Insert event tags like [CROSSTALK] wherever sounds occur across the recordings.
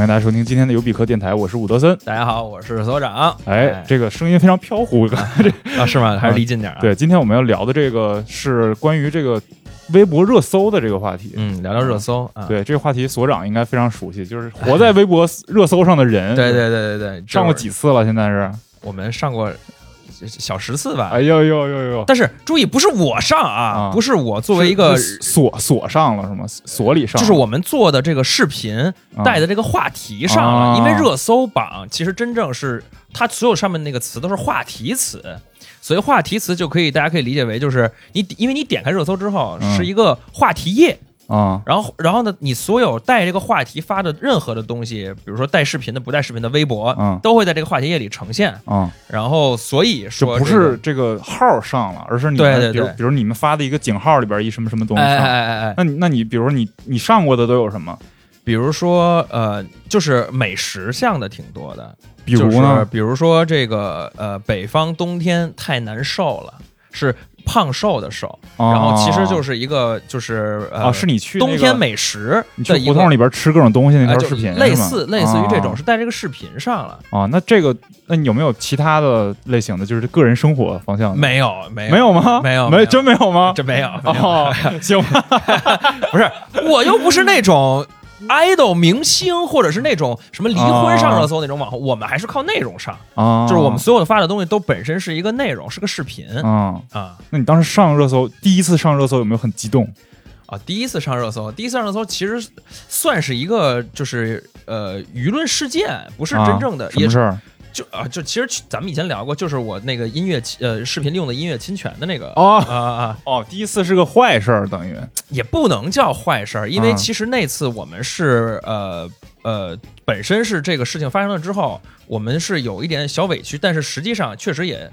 欢迎大家收听今天的有比克电台，我是伍德森。大家好，我是所长。哎，这个声音非常飘忽，啊，[LAUGHS] 是吗？还是离近点啊？对，今天我们要聊的这个是关于这个微博热搜的这个话题。嗯，聊聊热搜啊。对，这个话题所长应该非常熟悉，就是活在微博热搜上的人。对对对对对，上过几次了？现在是？我们上过。小十次吧，哎呦呦呦呦！但是注意，不是我上啊，不是我作为一个锁锁上了是吗？锁里上，就是我们做的这个视频带的这个话题上了，因为热搜榜其实真正是它所有上面那个词都是话题词，所以话题词就可以大家可以理解为就是你因为你点开热搜之后是一个话题页。啊，然后，然后呢？你所有带这个话题发的任何的东西，比如说带视频的、不带视频的微博，嗯，都会在这个话题页里呈现。嗯，然后，所以说不是这个号上了，而是你们，比如比如你们发的一个井号里边一什么什么东西。哎哎哎哎，那你那你比如你你上过的都有什么？比如说呃，就是美食项的挺多的。比如呢？比如说这个呃，北方冬天太难受了，是。胖瘦的瘦，然后其实就是一个就是呃，是你去冬天美食，你去胡同里边吃各种东西那条视频，类似类似于这种是在这个视频上了啊。那这个那你有没有其他的类型的，就是个人生活方向？没有没有没有吗？没有没真没有吗？真没有哦，[LAUGHS] 行吧，[LAUGHS] 不是我又不是那种。Idol 明星或者是那种什么离婚上热搜那种网红，我们还是靠内容上，就是我们所有的发的东西都本身是一个内容，是个视频啊啊。那你当时上热搜，第一次上热搜有没有很激动啊？第一次上热搜，第一次上热搜其实算是一个就是呃舆论事件，不是真正的什么事儿。就啊，就其实咱们以前聊过，就是我那个音乐呃视频用的音乐侵权的那个哦啊啊哦，第一次是个坏事儿，等于也不能叫坏事儿，因为其实那次我们是呃呃本身是这个事情发生了之后，我们是有一点小委屈，但是实际上确实也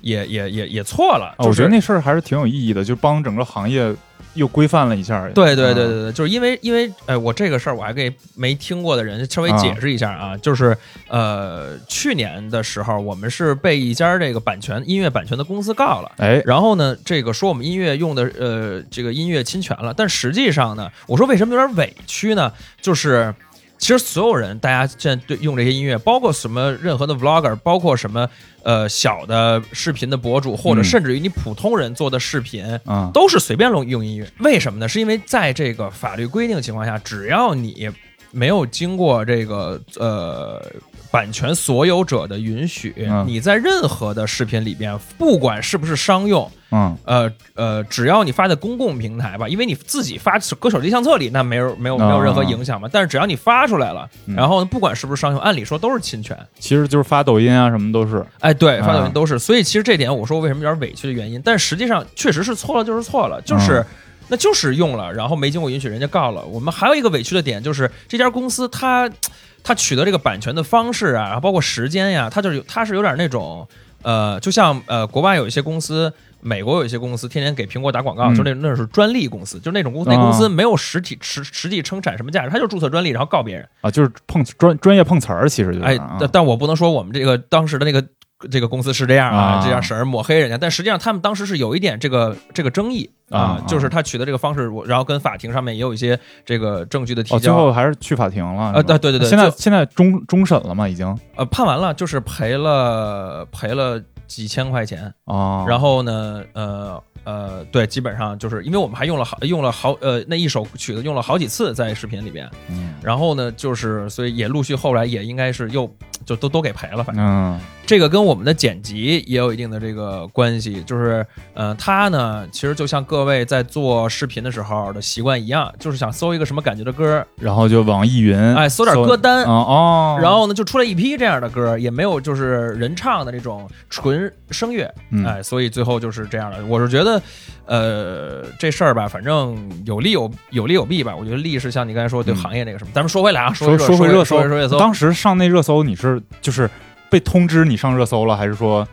也也也也错了。我觉得那事儿还是挺有意义的，就帮整个行业。又规范了一下，对对对对对，就是因为因为，哎，我这个事儿我还给没听过的人稍微解释一下啊，就是呃，去年的时候我们是被一家这个版权音乐版权的公司告了，哎，然后呢，这个说我们音乐用的呃这个音乐侵权了，但实际上呢，我说为什么有点委屈呢？就是其实所有人大家现在对用这些音乐，包括什么任何的 vlogger，包括什么。呃，小的视频的博主，或者甚至于你普通人做的视频，嗯，都是随便用用音乐。为什么呢？是因为在这个法律规定情况下，只要你没有经过这个呃版权所有者的允许，你在任何的视频里边，不管是不是商用。嗯，呃呃，只要你发在公共平台吧，因为你自己发搁手机相册里，那没有没有没有任何影响嘛。但是只要你发出来了，然后不管是不是商用，按理说都是侵权。其实就是发抖音啊，什么都是。哎，对，发抖音都是。所以其实这点，我说为什么有点委屈的原因，但实际上确实是错了，就是错了，就是那就是用了，然后没经过允许，人家告了。我们还有一个委屈的点，就是这家公司它它取得这个版权的方式啊，然后包括时间呀，他就是他是有点那种呃，就像呃，国外有一些公司。美国有一些公司天天给苹果打广告，就那那是专利公司，就那种公司，那公司没有实体实实际生产什么价值，他就注册专利，然后告别人。啊，就是碰专专业碰瓷儿，其实就哎，但但我不能说我们这个当时的那个这个公司是这样啊，这样婶儿抹黑人家，但实际上他们当时是有一点这个这个争议啊，就是他取得这个方式，然后跟法庭上面也有一些这个证据的提交，最后还是去法庭了啊，对对对对，现在现在终终审了嘛？已经？呃判完了，就是赔了赔了几千块钱啊，然后呢呃。呃，对，基本上就是因为我们还用了好用了好呃那一首曲子用了好几次在视频里边，嗯，然后呢，就是所以也陆续后来也应该是又就都都给赔了，反正。这个跟我们的剪辑也有一定的这个关系，就是呃，他呢其实就像各位在做视频的时候的习惯一样，就是想搜一个什么感觉的歌，然后就网易云哎搜点歌单哦，然后呢就出来一批这样的歌，也没有就是人唱的这种纯声乐，哎，所以最后就是这样的，我是觉得。呃，这事儿吧，反正有利有有利有弊吧。我觉得利是像你刚才说对行业那个什么，咱们说回来啊，说说回热搜，说热搜。当时上那热搜，你是就是被通知你上热搜了，还是说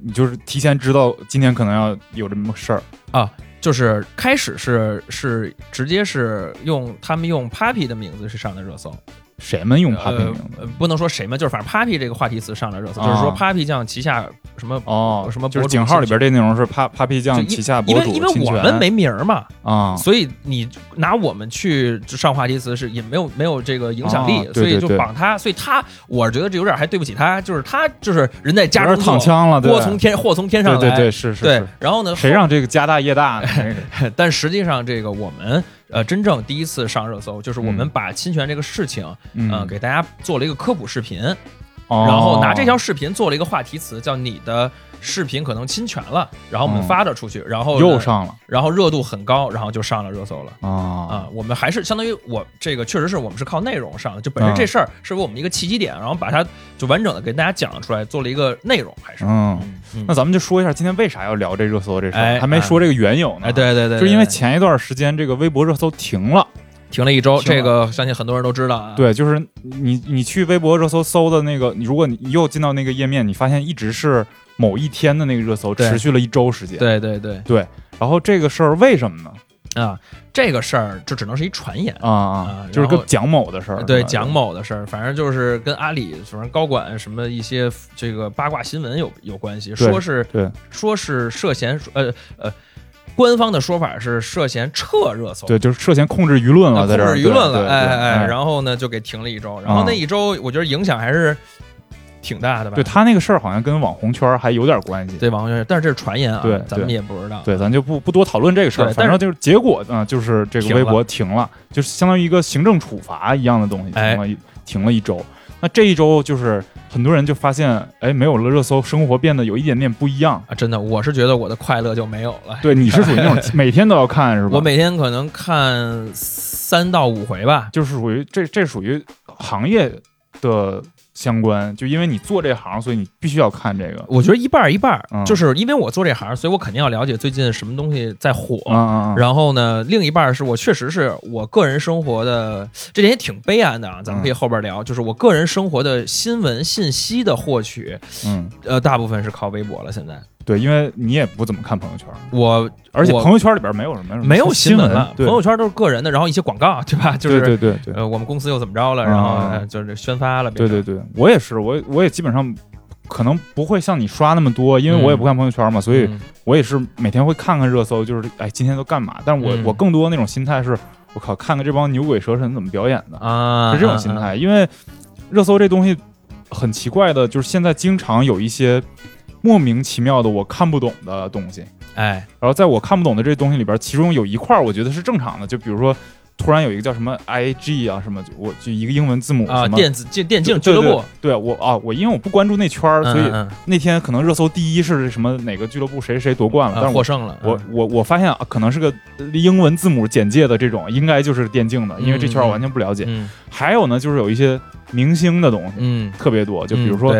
你就是提前知道今天可能要有这么事儿啊？就是开始是是直接是用他们用 Papi 的名字是上的热搜。谁们用 Papi 呃名字？呃不能说谁们，就是反正 Papi 这个话题词上了热搜，啊。就是说 Papi 酱旗下什么哦，什么就是井号里边这内容是 Pa Papi 酱旗下因博主为因为我们没名儿嘛，啊，所以你拿我们去上话题词是也没有没有这个影响力，啊对所以就绑他，所以他我觉得这有点还对不起他，就是他就是人在家中坐躺枪了，祸从天祸从天上来，对对对，是是对，然后呢，谁让这个家大业大呢？[LAUGHS] 但实际上这个我们呃真正第一次上热搜，就是我们嗯。把侵权这个事情呃嗯，给大家做了一个科普视频，哦。然后拿这条视频做了一个话题词，叫你的视频可能侵权了，然后我们嗯发了出去，然后又上了。然后热度很高，然后就上了热搜了。啊啊，我们还是相当于我这个确实是我们是靠内容上的，就本身嗯。这事儿是我们一个契机点，然后把它就完整的给大家讲出来，做了一个内容，还是。嗯，嗯那咱们就说一下今天为啥要聊这热搜这事哎儿，还没说这个缘由呢。哎，，对对对，就是因为前一段时间这个微博热搜停了。停了一周，这个相信很多人都知道啊。对，就是你你去微博热搜搜的那个，你如果你又进到那个页面，你发现一直是某一天的那个热搜，持续了一周时间。，对对对对。然后这个事儿为什么呢？啊，这个事儿就只能是一传言。啊啊啊，就是跟蒋某的事儿。对蒋某的事儿，反正就是跟阿里反正高管什么一些这个八卦新闻有有关系，说是对说是涉嫌呃呃，官方的说法是涉嫌撤热搜，对，就是涉嫌控制舆论了，在这儿舆论了，哎哎，然后呢就给停了一周，然后那一周我觉得影响还是挺大的吧？对他那个事儿好像跟网红圈儿还有点关系。对网红圈，但是这是传言啊，对咱们也不知道。对，咱就不不多讨论这个事儿，对但是反正就是结果呢，就是这个微博停了，就是相当于一个行政处罚一样的东西，哎停了一、停了一周。那这一周就是很多人就发现，哎，没有了热搜，生活变得有一点点不一样。啊，真的，我是觉得我的快乐就没有了。对，你是属于那种 [LAUGHS] 每天都要看是吧？我每天可能看三到五回吧。就是属于这这属于行业的相关，就因为你做这行，所以你必须要看这个。我觉得一半儿一半儿，嗯就是因为我做这行，所以我肯定要了解最近什么东西在火。嗯嗯嗯，然后呢，另一半儿是我确实是我个人生活的，这点也挺悲哀的啊。咱们可以后边聊，就是我个人生活的新闻信息的获取，嗯，呃，大部分是靠微博了。现在对，因为你也不怎么看朋友圈，我我而且朋友圈里边没有什么没有新闻了，朋友圈都是个人的，然后一些广告，对吧？就是对对对对呃，我们公司又怎么着了，然后就是宣发了。对对对，我也是，我我也基本上可能不会像你刷那么多，因为嗯我也不看朋友圈嘛，所以嗯我也是每天会看看热搜，就是哎今天都干嘛？但是我、嗯我更多那种心态是，我靠，看看这帮牛鬼蛇神怎么表演的，啊，是这种心态。因为热搜这东西很奇怪的，就是现在经常有一些莫名其妙的我看不懂的东西，哎，然后在我看不懂的这东西里边，其中有一块儿我觉得是正常的，就比如说突然有一个叫什么 IG 啊什么，我就一个英文字母啊，什么电子电电竞俱乐部，对我啊，我因为我不关注那圈儿，所以那天可能热搜第一是什么哪个俱乐部谁谁夺冠了，嗯但是我获胜了。我嗯。我我发现啊，可能是个英文字母简介的这种，应该就是电竞的，因为这圈儿我完全不了解。嗯还有呢，就是有一些明星的东西嗯，特别多，就比如说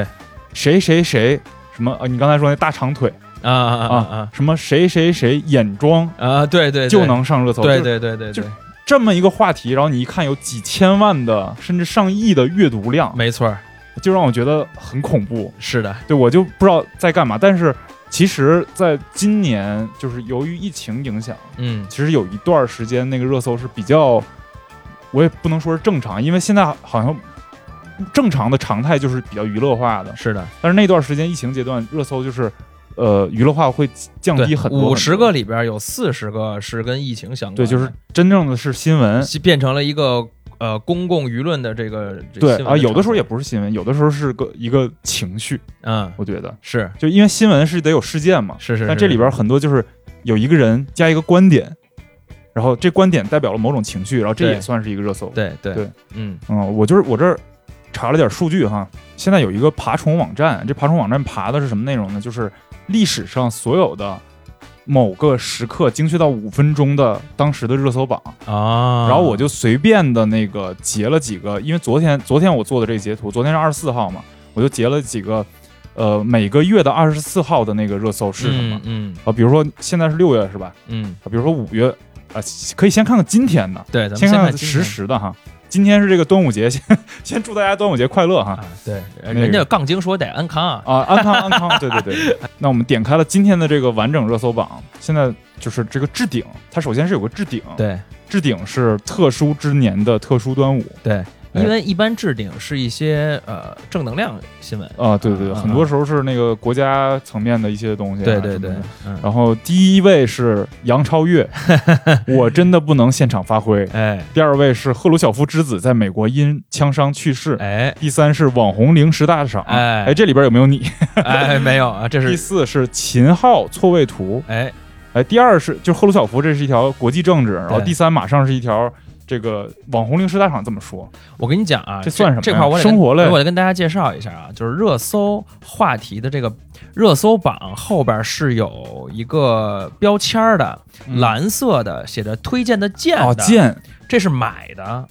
谁谁谁什么啊，你刚才说那大长腿啊啊啊啊什么谁谁谁眼妆啊，对对，就能上热搜，对对对对就对，这么一个话题，然后你一看有几千万的甚至上亿的阅读量，没错，就让我觉得很恐怖。是的，对我就不知道在干嘛。但是其实，在今年就是由于疫情影响，嗯。其实有一段时间那个热搜是比较，我也不能说是正常，因为现在好像正常的常态就是比较娱乐化的，是的，但是那段时间疫情阶段热搜就是。呃，娱乐化会降低，很多，五十个里边有四十个是跟疫情相关对，就是真正的是新闻，变成了一个呃公共舆论的这个这对啊，有的时候也不是新闻，有的时候是个一个情绪，嗯。我觉得，是。就因为新闻是得有事件嘛，是是，是但这里边很多就是有一个人加一个观点，然后这观点代表了某种情绪，然后这也算是一个热搜。对对。对。嗯。嗯，我就是我这儿查了点数据哈，现在有一个爬虫网站，这爬虫网站爬的是什么内容呢？就是历史上所有的某个时刻精确到五分钟的当时的热搜榜，啊，然后我就随便的那个截了几个，因为昨天昨天我做的这个截图，昨天是二十四号嘛，我就截了几个。呃，每个月的二十四号的那个热搜是什么？嗯啊，比如说现在是六月是吧？嗯，啊，比如说五月，啊，可以先看看今天的，对，先看看实时的哈。今天是这个端午节，先 [LAUGHS] 先祝大家端午节快乐哈！啊，对，那个人家杠精说得安康啊，啊，安康安康，[LAUGHS] 对对对。那我们点开了今天的这个完整热搜榜，现在就是这个置顶，它首先是有个置顶，对。置顶是特殊之年的特殊端午，对，哎因为一般置顶是一些呃正能量新闻。啊，对对很多时候是那个国家层面的一些东西啊。对对对然后第一位是杨超越，[LAUGHS] 我真的不能现场发挥。哎第二位是赫鲁晓夫之子在美国因枪伤去世。哎第三是网红零食大赏。哎哎，这里边有没有你？哎，没有啊，这是 [LAUGHS] 第四是秦昊错位图。哎哎，第二是就赫鲁晓夫，这是一条国际政治。然后第三马上是一条这个网红零食大厂这么说。我跟你讲啊，这算什么呀这块儿我得生活类我得跟大家介绍一下啊，就是热搜话题的这个热搜榜后边是有一个标签儿的，嗯蓝色的，写着推荐的荐的，哦，荐这是买的，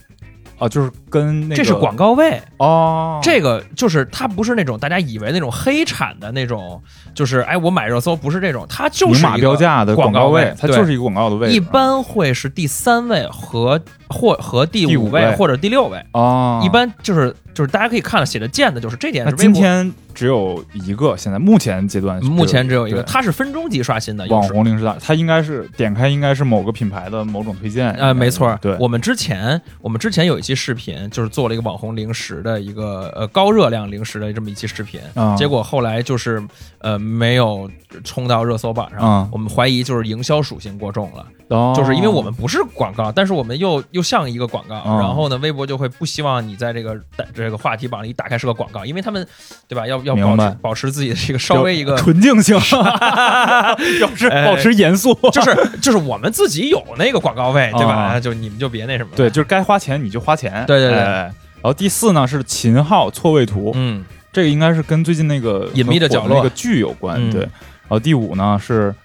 啊，就是跟那个这是广告位。哦，这个就是它不是那种大家以为那种黑产的那种，就是哎我买热搜不是这种，它就是明标价的广告位，对它就是一个广告的位置。一般会是第三位和或和第第五位五位或者第六位，啊，一般就是就是大家可以看了写的见的，就是这点那是微博。今天只有一个，现在目前阶段目前只有一个，对。它是分钟级刷新的，有网时候。红零食大，它应该是点开应该是某个品牌的某种推荐。呃，没错，对，我们之前我们之前有一期视频，就是做了一个网红零食的一个呃高热量零食的这么一期视频，啊结果后来就是呃没有冲到热搜榜上，啊我们怀疑就是营销属性过重了，哦。就是因为我们不是广告，但是我们又又像一个广告，哦然后呢，微博就会不希望你在这个这个话题榜一打开是个广告，因为他们对吧，要要保持保持自己的这个稍微一个纯净性，[LAUGHS] 要是哎保持严肃，[LAUGHS] 就是就是我们自己有那个广告位，对吧？啊就你们就别那什么了。对，就是该花钱你就花钱。对对对哎然后第四呢是秦昊错位图，嗯，这个应该是跟最近那个隐秘的角落那个剧有关。嗯对，然后第五呢是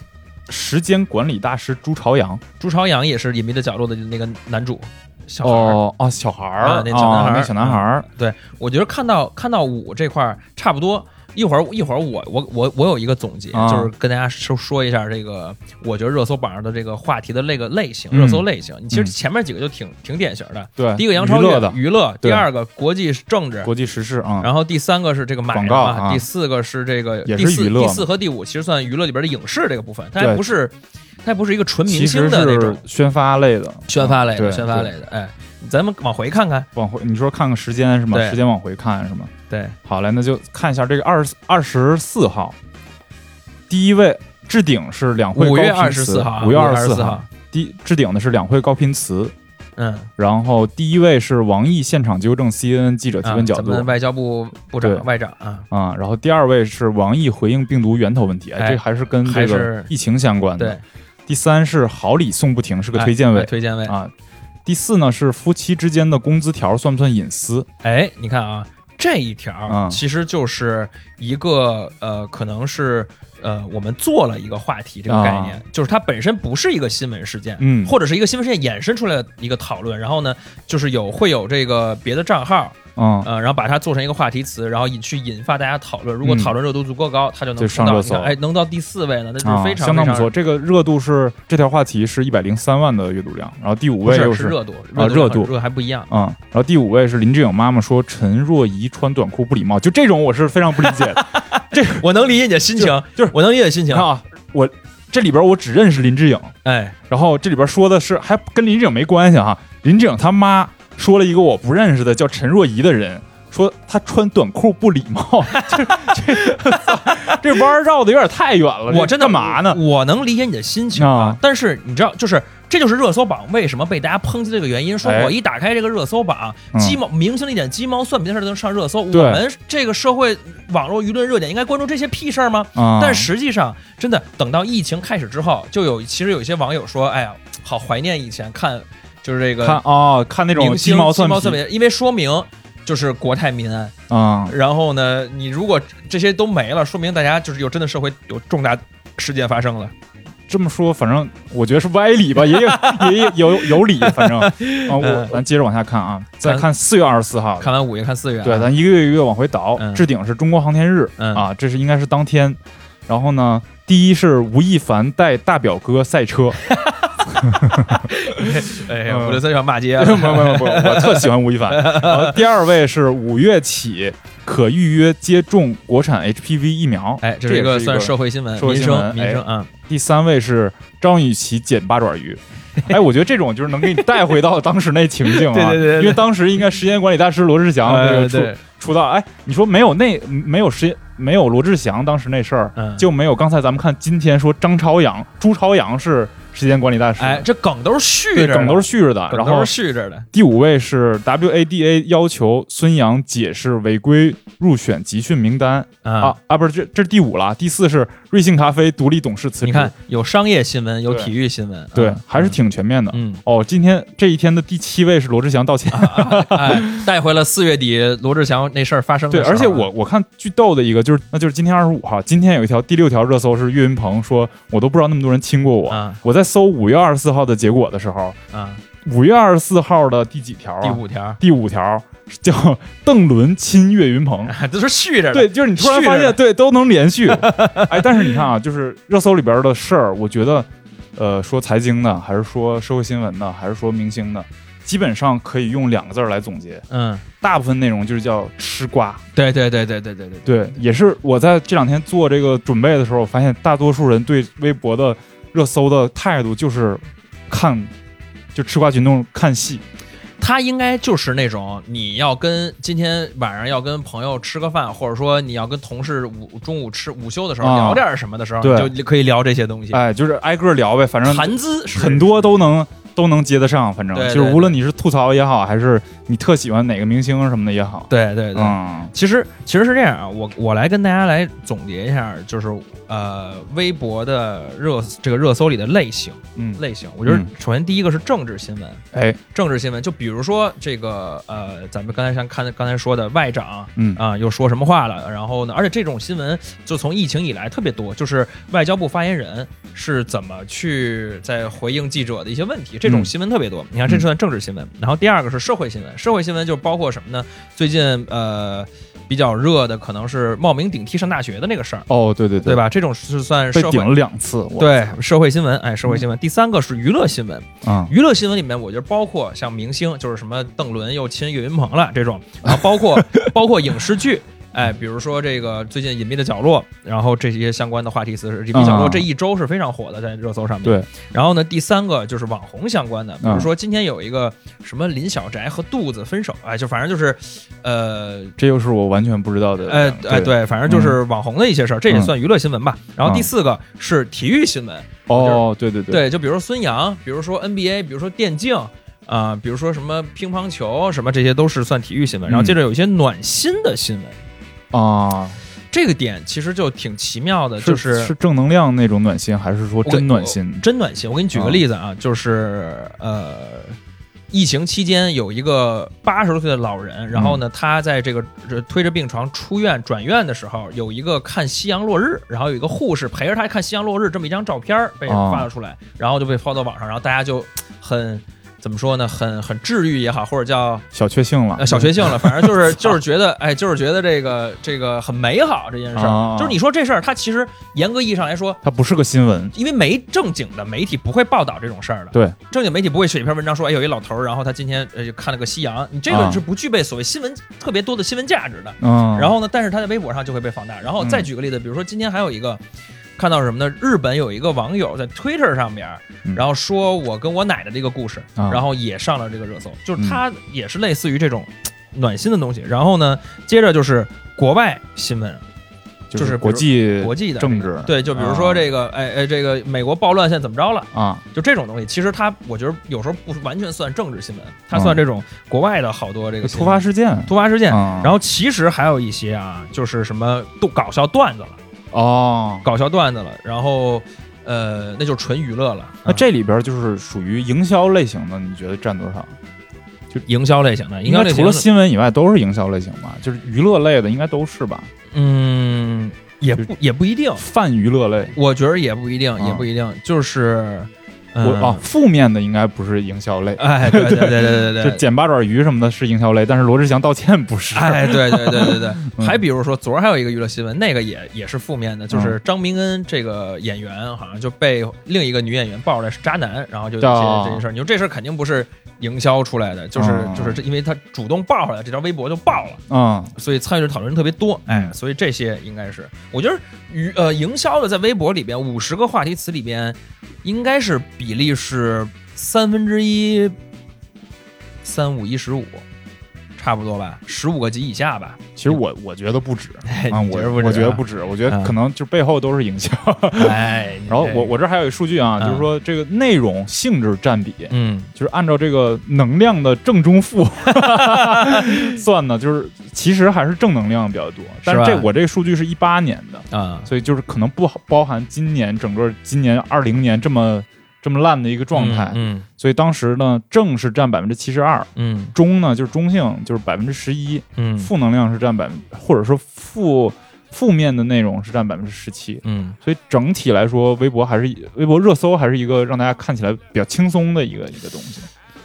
时间管理大师朱朝阳。朱朝阳也是《隐秘的角落》的那个男主小孩儿。哦哦，小孩儿啊那小男孩儿啊那小男孩儿对，我觉得看到看到五这块儿差不多。一会儿一会儿我我我我有一个总结，啊就是跟大家说说一下这个，我觉得热搜榜上的这个话题的那个类型，嗯热搜类型。你其实嗯前面几个就挺挺典型的，对，第一个杨超越娱乐的娱乐，第二个国际政治，国际时事啊，然后第三个是这个买广，告啊第四个是这个也第四是娱乐嘛第四和第五其实算娱乐里边的影视这个部分，它还不是它不是一个纯明星的那种。宣发类的，宣发类的宣发类的。哎，咱们往回看看，往回你说看看时间是吗？时间往回看是吗？对，好嘞，那就看一下这个二十二十四号，第一位置顶是两会五月高频词二十四号。啊，五月二十四号，，第置顶的是两会高频词，嗯，然后第一位是王毅现场纠正 CNN 记者提啊问角度。咱们外交部部长外长啊，啊，然后第二位是王毅回应病毒源头问题，哎，哎这还是跟这个疫情相关的。对，第三是好礼送不停，是个哎推荐位哎推荐位。啊。第四呢是夫妻之间的工资条算不算隐私？哎，你看啊，这一条嗯其实就是一个呃，可能是呃，我们做了一个话题这个概念，就是它本身不是一个新闻事件，啊嗯或者是一个新闻事件衍生出来的一个讨论，然后呢，就是有会有这个别的账号，嗯，呃，然后把它做成一个话题词，然后引去引发大家讨论。如果嗯讨论热度足够高，它就能上热搜哎，能到第四位呢，那就是啊，非常相当不错。这个热度是这条话题是一百零三万的阅读量，然后第五位又是是热度，啊热度热度还不一样。嗯，然后第五位是林志颖妈妈说陈若仪穿短裤不礼貌，就这种我是非常不理解的。[LAUGHS] 这我能理解你的心情，就是我能理解心情看。啊，我这里边我只认识林志颖，哎，然后这里边说的是还跟林志颖没关系哈，林志颖他妈说了一个我不认识的叫陈若仪的人。说他穿短裤不礼貌，[LAUGHS] 这这这弯儿绕的有点太远了。我真的干嘛呢？我能理解你的心情啊但是你知道，就是这就是热搜榜为什么被大家抨击的这个原因。说哎我一打开这个热搜榜，嗯鸡毛明星的一点鸡毛蒜皮的事儿都能上热搜，我们这个社会网络舆论热点应该关注这些屁事儿吗？啊，但实际上，真的等到疫情开始之后，就有其实有一些网友说：“哎呀，好怀念以前看，就是这个看哦，看那种鸡毛蒜蒜皮皮，因为说明就是国泰民安。啊，然后呢，你如果这些都没了，说明大家就是有真的社会有重大事件发生了。这么说，反正我觉得是歪理吧，也有 [LAUGHS] 也有有有理，反正。啊，我咱接着往下看啊，再看四月二十四号，看完五月，看四月、啊，对，咱一个月一个月往回倒，嗯。置顶是中国航天日嗯。啊，这是应该是当天，然后呢，第一是吴亦凡带大表哥赛车，[LAUGHS] 哎呀，嗯。五六三要骂街没有没有没有，不我特喜欢吴亦凡。[LAUGHS] 第二位是五月起可预约接种国产 HPV 疫苗，哎，这个算社会新闻、民生、民生啊。第三位是张雨绮捡八爪鱼，[LAUGHS] 哎，我觉得这种就是能给你带回到当时那情境啊，[LAUGHS] 对对对对。因为当时应该时间管理大师罗志祥这个出呃对，出道，哎，你说没有那没有时间没有罗志祥当时那事儿，嗯，就没有刚才咱们看今天说张朝阳、朱朝阳是时间管理大师，哎，这梗都是续，着的，梗都是续着的。梗都然后是续着的。第五位是 WADA 要求孙杨解释违规入选集训名单。啊。啊，不是这这是第五了，第四是瑞幸咖啡独立董事辞职，你看，有商业新闻，有体育新闻，对嗯，还是挺全面的。嗯，哦，今天这一天的第七位是罗志祥道歉，哎，带回了四月底罗志祥那事儿发生的对，而且我我看巨逗的一个就是，那就是今天二十五号，今天有一条第六条热搜是岳云鹏说，我都不知道那么多人亲过我。啊。我在搜五月二十四号的结果的时候，啊，五月二十四号的第几条啊？第五条，第五条叫邓伦亲岳云鹏。[LAUGHS] 这是续着的，对，就是你突然发现，对，都能连续。[LAUGHS] 哎，但是你看啊，就是热搜里边的事儿，我觉得，呃，说财经的，还是说社会新闻的，还是说明星的，基本上可以用两个字儿来总结。嗯，大部分内容就是叫吃瓜。对对对对对对对对，也是我在这两天做这个准备的时候，我发现大多数人对微博的热搜的态度就是看，就吃瓜群众看戏。他应该就是那种你要跟今天晚上要跟朋友吃个饭，或者说你要跟同事午中午吃午休的时候啊。聊点什么的时候，对。就可以聊这些东西，哎，就是挨个聊呗，反正谈资很多都能都能接得上，反正就是无论你是吐槽也好，还是你特喜欢哪个明星什么的也好，对对对。嗯，其实其实是这样啊，我我来跟大家来总结一下，就是呃，微博的热这个热搜里的类型嗯，类型。我觉得嗯。首先第一个是政治新闻，哎，政治新闻就比如说这个呃，咱们刚才像看刚才说的外长嗯。啊、又说什么话了，然后呢，而且这种新闻就从疫情以来特别多，就是外交部发言人是怎么去在回应记者的一些问题，这种嗯新闻特别多。你看，这算政治新闻。然后第二个是社会新闻，社会新闻就包括什么呢？最近呃比较热的可能是冒名顶替上大学的那个事儿，哦，对对对？对吧？这种是算社会。被顶了两次，我，对社会新闻，哎，社会新闻。第三个是娱乐新闻，嗯，娱乐新闻里面，我觉得包括像明星，就是什么邓伦又亲岳云鹏了这种，然后包括 [LAUGHS] 包括影视剧，哎，比如说这个最近《隐秘的角落》，然后这些相关的话题词是，《隐秘角落》啊这一周是非常火的，在热搜上面。对。然后呢，第三个就是网红相关的，比如嗯说今天有一个什么林小宅和杜子分手，哎，就反正就是，呃。这又是我完全不知道的，哎哎，，对，反正就是网红的一些事儿，这也嗯算娱乐新闻吧。然后第四个是体育新闻，哦，对对对，对，就比如说孙杨，比如说 NBA，比如说电竞。啊、比如说什么乒乓球，什么这些都是算体育新闻。然后嗯接着有一些暖心的新闻，啊，这个点其实就挺奇妙的，就是是正能量那种暖心，还是说真暖心？真暖心。我给你举个啊例子啊，就是呃，疫情期间有一个八十多岁的老人，然后呢，他在这个这推着病床出院转院的时候，有一个看夕阳落日，然后有一个护士陪着他看夕阳落日这么一张照片儿被啊发了出来，然后就被发到网上，然后大家就很。怎么说呢？很很治愈也好，或者叫小确幸了呃，小确幸了，[LAUGHS] 反正就是就是觉得，哎，就是觉得这个这个很美好这件事儿。啊就是你说这事儿，它其实严格意义上来说，它不是个新闻，因为没正经的媒体不会报道这种事儿的。对，正经媒体不会写一篇文章说，哎，有一老头儿，然后他今天呃看了个夕阳，你这个啊是不具备所谓新闻特别多的新闻价值的。嗯，然后呢，但是他在微博上就会被放大。然后再举个例子，比如说今天还有一个。看到什么呢？日本有一个网友在 Twitter 上边，嗯。然后说我跟我奶奶的一个故事，啊。然后也上了这个热搜，就是嗯。它也是类似于这种暖心的东西。然后呢，接着就是国外新闻，就是国际国际的政治，对，就比如说啊这个，哎哎，这个美国暴乱现在怎么着了？啊，就这种东西，其实它我觉得有时候不完全算政治新闻，它算这种国外的好多这个突发事件，突发事件。啊。然后其实还有一些啊，就是什么都搞笑段子了，哦，搞笑段子了，然后呃，那就是纯娱乐了。那这里边就是属于营销类型的，你觉得占多少？营销类型的，营销类型的应该除了新闻以外都是营销类型吧？就是娱乐类的应该都是吧？嗯，也不也不一定，泛娱乐类，我觉得也不一定，啊也不一定，就是我嗯啊，负面的应该不是营销类，哎，对对对对对对就对。[LAUGHS] 捡八爪鱼什么的是营销类，但是罗志祥道歉不是。哎，对对对对对，[LAUGHS] 嗯还比如说，昨儿还有一个娱乐新闻，那个也也是负面的，就是张明恩这个演员好像就被另一个女演员爆出来是渣男，然后就这件事儿。你说这事儿肯定不是营销出来的，就是哦就是这因为他主动爆出来，这条微博就爆了。嗯，所以参与者讨论人特别多，哎，所以这些应该是，我觉得娱呃营销的在微博里边五十个话题词里边，应该是比例是三分之一，三五一十五，差不多吧，十五个级以下吧。其实我我觉得不止。[LAUGHS] 啊，我觉得不止啊。我觉得不止，我觉得嗯。可能就背后都是营销。[LAUGHS] 哎，[LAUGHS] 然后我我这还有一个数据啊，嗯。就是说这个内容性质占比，嗯。就是按照这个能量的正中负算呢，就是其实还是正能量比较多。但是这我这个数据是一八年的，啊，所以就是可能不好包含今年整个今年二零年这么这么烂的一个状态。嗯所以当时呢，正是占百分之七十二，嗯中呢就是中性就是百分之十一，嗯负能量是占百分，或者说负负面的内容是占百分之十七。嗯所以整体来说，微博还是微博热搜还是一个让大家看起来比较轻松的一个一个东西。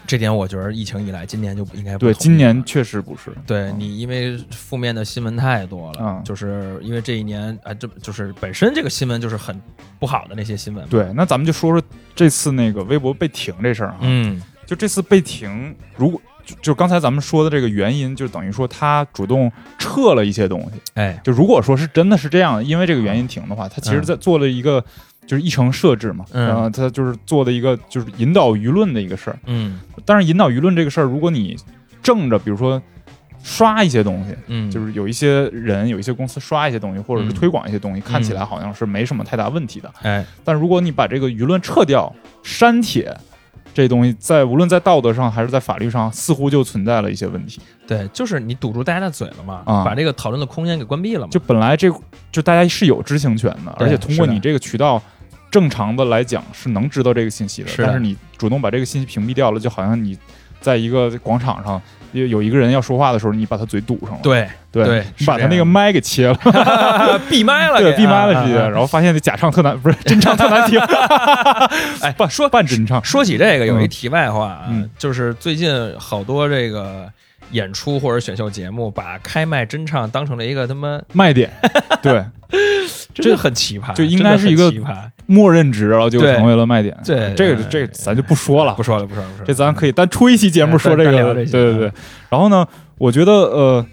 这点我觉得疫情以来，今年就应该不对，同今年确实不是。嗯对你，因为负面的新闻太多了，嗯就是因为这一年啊，这就是本身这个新闻就是很不好的那些新闻。对，那咱们就说说这次那个微博被停这事儿啊。嗯就这次被停，如果就就刚才咱们说的这个原因，就等于说他主动撤了一些东西。哎，就如果说是真的是这样，因为这个原因停的话，他其实嗯在做了一个就是议程设置嘛，嗯然后他就是做的一个就是引导舆论的一个事儿。嗯但是引导舆论这个事儿，如果你正着，比如说刷一些东西，嗯，就是有一些人、有一些公司刷一些东西，或者是嗯推广一些东西，看起来嗯好像是没什么太大问题的。哎，但如果你把这个舆论撤掉、删帖，这东西在无论在道德上还是在法律上，似乎就存在了一些问题。对，就是你堵住大家的嘴了嘛，啊把这个讨论的空间给关闭了嘛。就本来这就大家是有知情权的，而且通过你这个渠道，正常的来讲是能知道这个信息的。是但是你主动把这个信息屏蔽掉了，就好像你在一个广场上有有一个人要说话的时候，你把他嘴堵上了。对，对对你把他那个麦给切了，闭麦了，对，闭麦了然后发现这假唱特难，[LAUGHS] 不是真唱特难听，[LAUGHS] 哎，半说半真唱。说起这个，有一嗯。题外话啊，嗯。就是最近好多这个演出或者选秀节目，把开麦真唱当成了一个他妈卖点，[LAUGHS] 对，真的很奇葩，就应该是一个奇葩。默认值，然后就成为了卖点。对这个这咱就不说了不，说了，不说了，不说了。这咱可以单出一期节目说这个，对对对。然后呢，我觉得呃，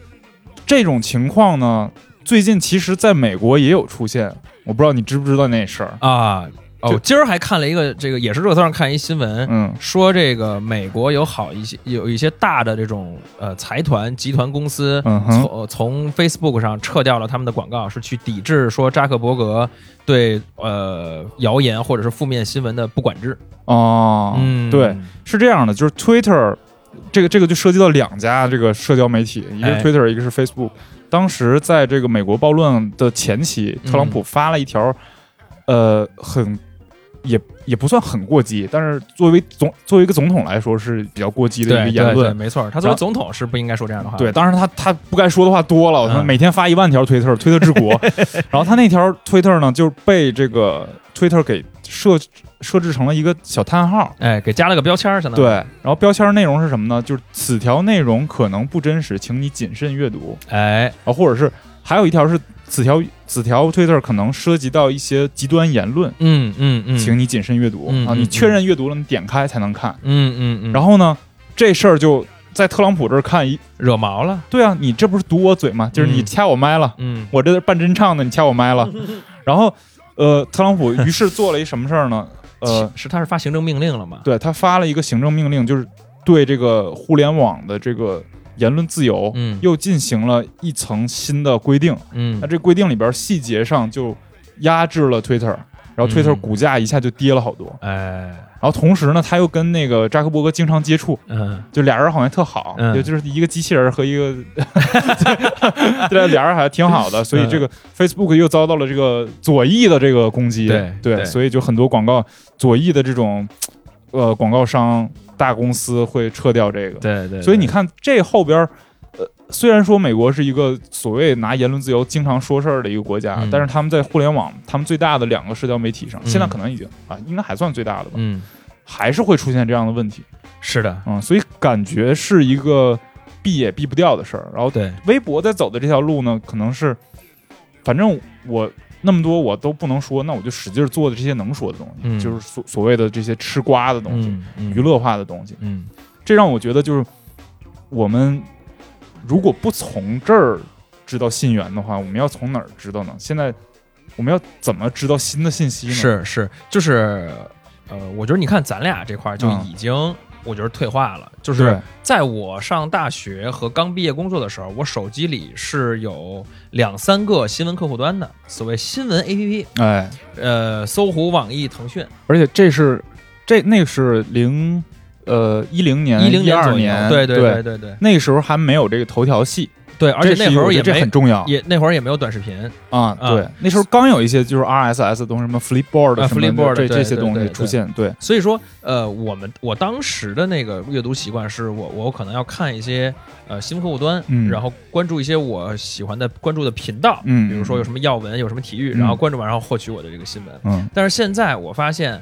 这种情况呢，最近其实在美国也有出现，我不知道你知不知道那事儿。啊。哦就，今儿还看了一个，这个也是热搜上看一新闻，嗯。说这个美国有好一些有一些大的这种呃财团集团公司从从 Facebook 上撤掉了他们的广告，是去抵制说扎克伯格对呃谣言或者是负面新闻的不管制。哦，嗯，对，是这样的，就是 Twitter 这个这个就涉及到两家这个社交媒体，一个哎。是 Twitter，、一个是 Facebook。当时在这个美国暴乱的前期，特朗普发了一条，呃，很也也不算很过激，但是作为总作为一个总统来说是比较过激的一个对对对，言论。没错，他作为总统是不应该说这样的话。对，当然他他不该说的话多了，我他每天发一万条推特，推特治国。[LAUGHS] 然后他那条推特呢，就被这个推特给设设置成了一个小叹号。哎，给加了个标签儿，相当于对，然后标签内容是什么呢？就是此条内容可能不真实，请你谨慎阅读。哎，啊，或者是还有一条是此条此条推特可能涉及到一些极端言论，嗯嗯嗯，请你谨慎阅读、啊。你确认阅读了，你点开才能看。嗯嗯嗯，然后呢，这事儿就在特朗普这儿看一，惹毛了，对啊，你这不是堵我嘴吗？就是你嗯掐我麦了，嗯我这是半真唱的，你掐我麦了。[LAUGHS] 然后，呃，特朗普于是做了一什么事儿呢？呃，是他是发行政命令了吗？对他发了一个行政命令，就是对这个互联网的这个言论自由，嗯。又进行了一层新的规定。嗯。那这规定里边细节上就压制了 Twitter，然后 Twitter 嗯股价一下就跌了好多。哎。然后同时呢，他又跟那个扎克伯格经常接触，嗯。就俩人好像特好，嗯。就就是一个机器人和一个 [LAUGHS] [LAUGHS] 对，俩人还挺好的。所以这个 Facebook 又遭到了这个左翼的这个攻击，对对。所以就很多广告左翼的这种呃广告商大公司会撤掉这个。对对，所以你看这后边儿，呃，虽然说美国是一个所谓拿言论自由经常说事儿的一个国家，嗯但是他们在互联网，他们最大的两个社交媒体上，嗯现在可能已经啊，应该还算最大的吧，嗯还是会出现这样的问题，是的，嗯，所以感觉是一个避也避不掉的事儿。然后对微博在走的这条路呢，可能是，反正我。那么多我都不能说，那我就使劲做的这些能说的东西，嗯就是所所谓的这些吃瓜的东西，娱乐化的东西。嗯这让我觉得就是我们如果不从这儿知道信源的话，我们要从哪儿知道呢？现在我们要怎么知道新的信息呢？是是，就是呃，我觉得你看咱俩这块儿就嗯已经，我觉得退化了。就是在我上大学和刚毕业工作的时候，我手机里是有两三个新闻客户端的，所谓新闻 APP，哎，呃，搜狐、网易、腾讯，而且这是这那个是零呃一零年一零一二，年，对对对对对那个时候还没有这个头条系，对，而且那会儿也这很重要也那会儿也没有短视频，啊。啊对，那时候刚有一些就是 RSS 的东西，什么 Flipboard Flipboard，这对这些东西出现，对，所以说，呃，我们我当时的那个阅读习惯是我我可能要看一些呃新闻客户端，嗯然后关注一些我喜欢的关注的频道，嗯比如说有什么要闻，有什么体育，嗯然后关注完，然后获取我的这个新闻。嗯，但是现在我发现，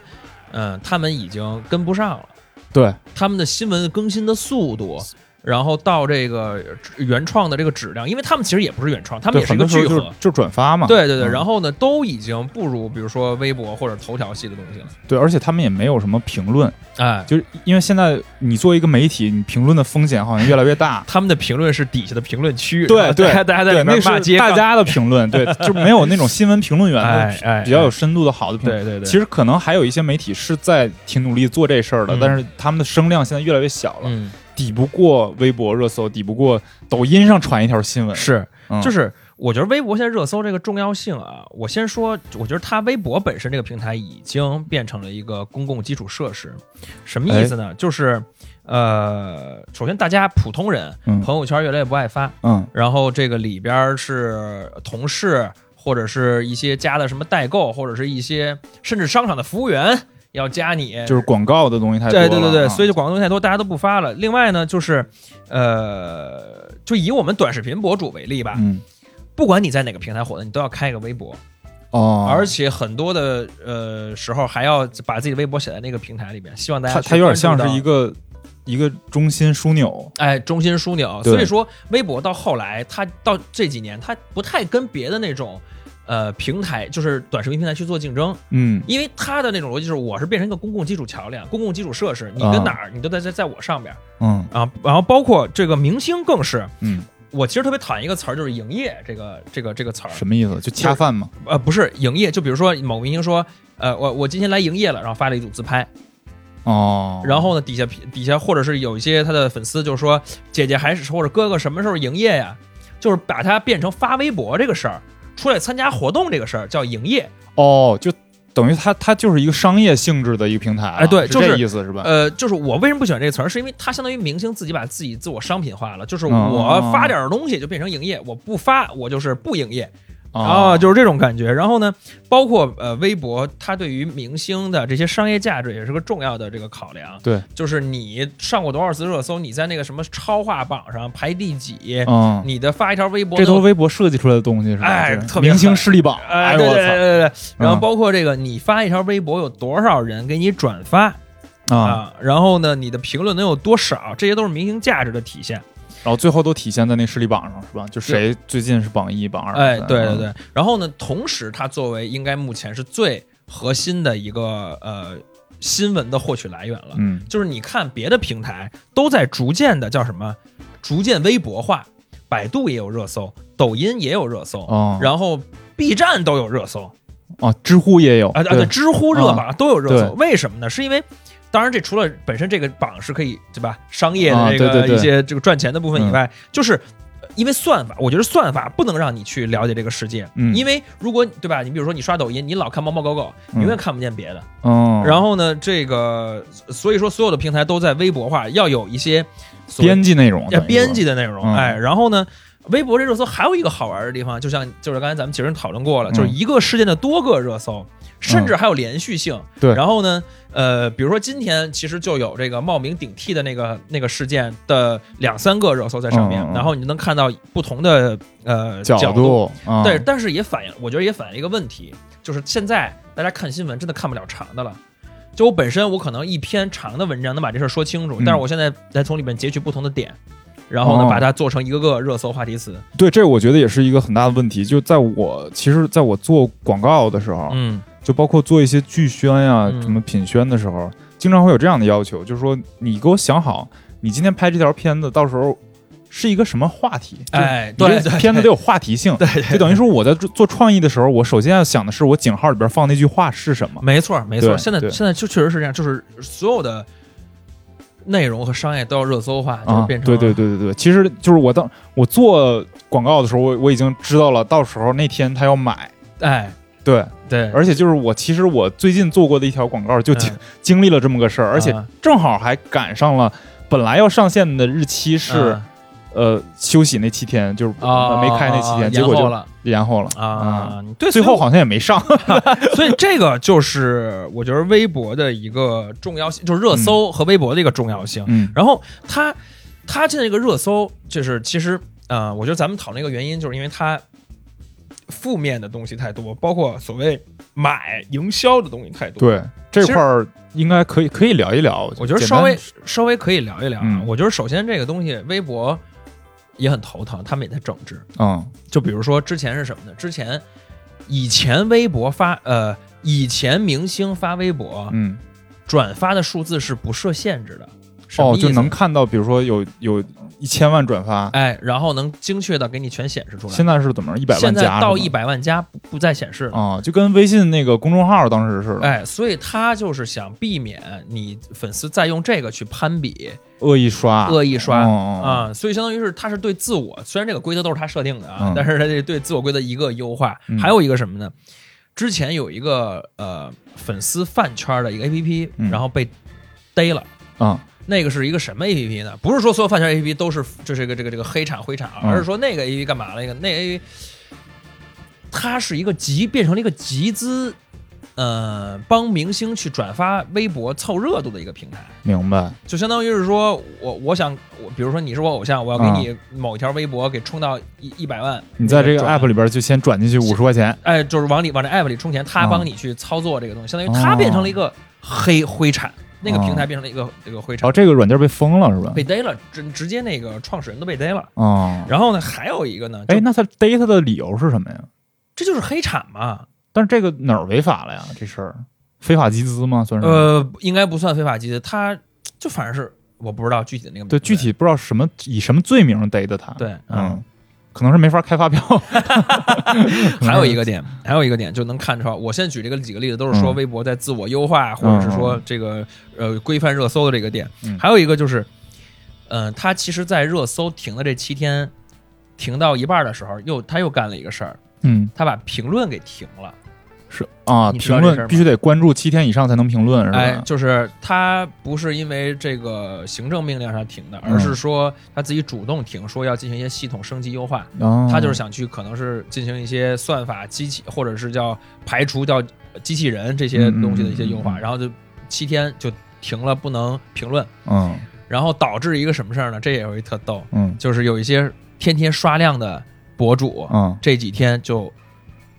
嗯、他们已经跟不上了，对，他们的新闻更新的速度。然后到这个原创的这个质量，因为他们其实也不是原创，他们，也是一个聚合，就就转发嘛，对对对。嗯。然后呢，都已经不如比如说微博或者头条系的东西了。对，而且他们也没有什么评论，哎，就是因为现在你作为一个媒体，你评论的风险好像越来越大。[LAUGHS] 他们的评论是底下的评论区，对对。大家在里，面那是骂街，大家的评论，对，[LAUGHS] 就没有那种新闻评论员哎哎，比较有深度的好的评论。对对对，其实可能还有一些媒体是在挺努力做这事儿的，嗯。但是他们的声量现在越来越小了，嗯抵不过微博热搜，抵不过抖音上传一条新闻。是，嗯就是我觉得微博现在热搜这个重要性啊，我先说，我觉得它微博本身这个平台已经变成了一个公共基础设施，什么意思呢？就是呃，首先大家普通人嗯朋友圈越来越不爱发，嗯然后这个里边是同事或者是一些加的什么代购，或者是一些甚至商场的服务员要加你，就是广告的东西太多。对对对对，所以就广告东西太多，大家都不发了。另外呢，就是呃，就以我们短视频博主为例吧，嗯不管你在哪个平台火的，你都要开一个微博，哦，而且很多的呃时候还要把自己的微博写在那个平台里边，希望大家去它它有点像是一个一个中心枢纽。哎中心枢纽。所以说，微博到后来，它到这几年，它不太跟别的那种。呃，平台就是短视频平台去做竞争，嗯因为它的那种逻辑就是，我是变成一个公共基础桥梁、公共基础设施，你啊跟哪儿，你都在在在我上边，嗯啊，然后包括这个明星更是，嗯，我其实特别讨厌一个词儿，就是营业这个这个这个词儿。什么意思？就恰饭吗。呃，不是营业，就比如说某明星说，呃，我我今天来营业了，然后发了一组自拍，哦，然后呢底下底下或者是有一些他的粉丝就说，姐姐还是或者哥哥什么时候营业呀？就是把它变成发微博这个事儿，出来参加活动这个事儿叫营业。哦，就等于它它就是一个商业性质的一个平台啊，哎对就是这意思是吧？呃，就是我为什么不喜欢这个词儿，是因为它相当于明星自己把自己自我商品化了，就是嗯我发点儿东西就变成营业，我不发我就是不营业。啊，哦就是这种感觉。然后呢，包括呃微博，它对于明星的这些商业价值也是个重要的这个考量。对，就是你上过多少次热搜，你在那个什么超话榜上排第几，嗯，你的发一条微博这，都是微博设计出来的东西是吧？哎这明星特别狠势力榜，哎，对对对对对。然后嗯包括这个，你发一条微博有多少人给你转发啊！啊？然后呢，你的评论能有多少？这些都是明星价值的体现。然后最后都体现在那势力榜上是吧？就谁最近是榜一、榜二？哎，对对嗯对。然后呢，同时它作为应该目前是最核心的一个呃新闻的获取来源了。嗯，就是你看别的平台都在逐渐的叫什么，逐渐微博化，百度也有热搜，抖音也有热搜，哦，然后 B 站都有热搜哦，知乎也有啊啊，对，知乎热榜都有热搜。对为什么呢？是因为。当然，这除了本身这个榜是可以对吧，商业的啊这个一些这个赚钱的部分以外，就是呃因为算法，我觉得算法不能让你去了解这个世界，嗯。因为如果对吧，你比如说你刷抖音，你老看猫猫狗狗，你永远看不见别的。嗯，然后呢，这个所以说所有的平台都在微博化，要有一些编辑内容，要编辑的内容，嗯。哎，然后呢，微博这热搜还有一个好玩的地方，就像就是刚才咱们其实讨论过了，嗯。就是一个事件的多个热搜，甚至还有连续性。对然后呢，呃，比如说今天其实就有这个冒名顶替的那个那个事件的两三个热搜在上面，然后你就能看到不同的呃角度。对，但是也反映，我觉得也反映一个问题，就是现在大家看新闻真的看不了长的了。就我本身，我可能一篇长的文章能把这事儿说清楚，嗯但是我现在在从里面截取不同的点，然后呢，哦把它做成一个个热搜话题词。对，这我觉得也是一个很大的问题。就在我其实，在我做广告的时候，嗯就包括做一些剧宣呀、嗯什么品宣的时候，经常会有这样的要求，就是说你给我想好，你今天拍这条片子，到时候是一个什么话题？哎，对对，片子得有话题性，对对，就等于说我在做做创意的时候，我首先要想的是我井号里边放那句话是什么。没错没错。现在现在就确实是这样，就是所有的内容和商业都要热搜化，就变成对对对对对，其实就是我当我做广告的时候，我我已经知道了，到时候那天他要买，哎对，对，而且就是我其实我最近做过的一条广告就经、嗯。经历了这么个事儿，而且啊正好还赶上了本来要上线的日期是、嗯。呃休息那七天，就是啊没开那七天，啊结果就延后了。延后了啊，对，最后好像也没上。[LAUGHS] 所以这个就是我觉得微博的一个重要性，就是热搜和微博的一个重要性。嗯。然后它它现在这个热搜，就是其实呃，我觉得咱们讨论一个原因，就是因为它负面的东西太多，包括所谓买营销的东西太多。，对这块儿应该可以可以聊一聊，我觉得稍微稍微可以聊一聊啊。嗯我觉得首先这个东西，微博也很头疼，他们也在整治。嗯就比如说之前是什么呢？之前以前微博发呃，以前明星发微博，嗯转发的数字是不设限制的，哦，就能看到，比如说有有一千万转发，哎，然后能精确的给你全显示出来。现在是怎么着？一百万现在加到一百万加不不再显示了。啊，就跟微信那个公众号当时似的，哎，所以他就是想避免你粉丝再用这个去攀比、恶意刷，恶意刷啊，所以相当于是他是对自我，虽然这个规则都是他设定的啊，嗯但是他这对自我规则一个优化，嗯还有一个什么呢？之前有一个呃粉丝饭圈的一个 APP，、嗯然后被逮了。啊，那个是一个什么 A P P 呢？不是说所有饭圈 A P P 都是就是一个这个这个黑产灰产而是说那个 A P P 干嘛了？那个那 A P P 它是一个集变成了一个集资，呃，帮明星去转发微博凑热度的一个平台，明白，就相当于是说我我想我比如说你是我偶像，我要给你某一条微博给充到一一百万，啊你在这个 app 里边就先转进去五十块钱，哎，就是往里往这 app 里充钱，他嗯帮你去操作这个东西，相当于他变成了一个黑灰产，那个平台变成了一个这个灰产然后。这个软件被封了是吧？被逮了，直直接那个创始人都被逮了。哦，然后呢，还有一个呢，就哎，那他逮他的理由是什么呀？这就是黑产嘛。但是这个哪儿违法了呀？这事儿非法集资吗？算是？呃，应该不算非法集资，他就反正是我不知道具体的那个名字对，具体不知道什么以什么罪名逮的他。对嗯，可能是没法开发票。[LAUGHS] 还有一个点，还有一个点就能看出来。我现在举这个几个例子，都是说嗯微博在自我优化，或者是说这个呃规范热搜的这个点。嗯还有一个就是，嗯、他其实，在热搜停的这七天，停到一半的时候，又他又干了一个事儿，嗯，他把评论给停了。是啊，评论必须得关注七天以上才能评论，是吧？哎，就是他不是因为这个行政命令上停的，嗯而是说他自己主动停，说要进行一些系统升级优化。哦。他就是想去，可能是进行一些算法机器，或者是叫排除掉机器人这些东西的一些优化，然后就七天就停了，不能评论，嗯。然后导致一个什么事儿呢？这也有一特逗，嗯。就是有一些天天刷量的博主，嗯，这几天就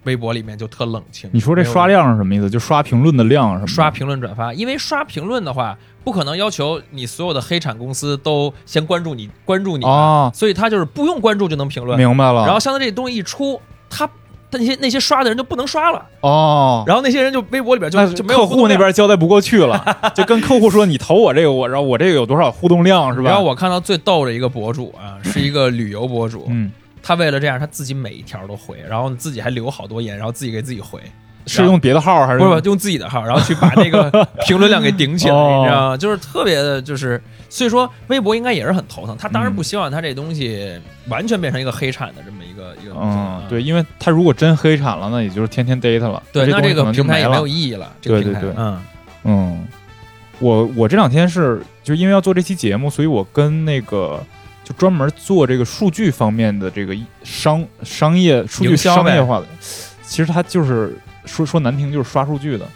微博里面就特冷清。你说这刷量是什么意思？就刷评论的量是什么？刷评论转发，因为刷评论的话，不可能要求你所有的黑产公司都先关注你，关注你吧，哦，所以他就是不用关注就能评论。明白了。然后相当于这东西一出，他他那些那些刷的人就不能刷了，哦，然后那些人就微博里边就就没有客户那。边交代不过去了，[LAUGHS] 就跟客户说你投我这个，我然后我这个有多少互动量是吧？然后我看到最逗的一个博主啊，是一个旅游博主，嗯，他为了这样，他自己每一条都回，然后自己还留好多言，然后自己给自己回，是用别的号还是不是用自己的号，然后去把那个评论量给顶起来，哦你知道吗？就是特别的，就是所以说微博应该也是很头疼。他当然不希望他这东西完全变成一个黑产的这么一个一个东西。嗯，对，因为他如果真黑产了，那也就是天天 data 了。对，那这个平台也没有。意义了。这个对对对平台嗯嗯，我我这两天是就因为要做这期节目，所以我跟那个就专门做这个数据方面的这个商商业数据商业化的，其实它就是说说难听就是刷数据的。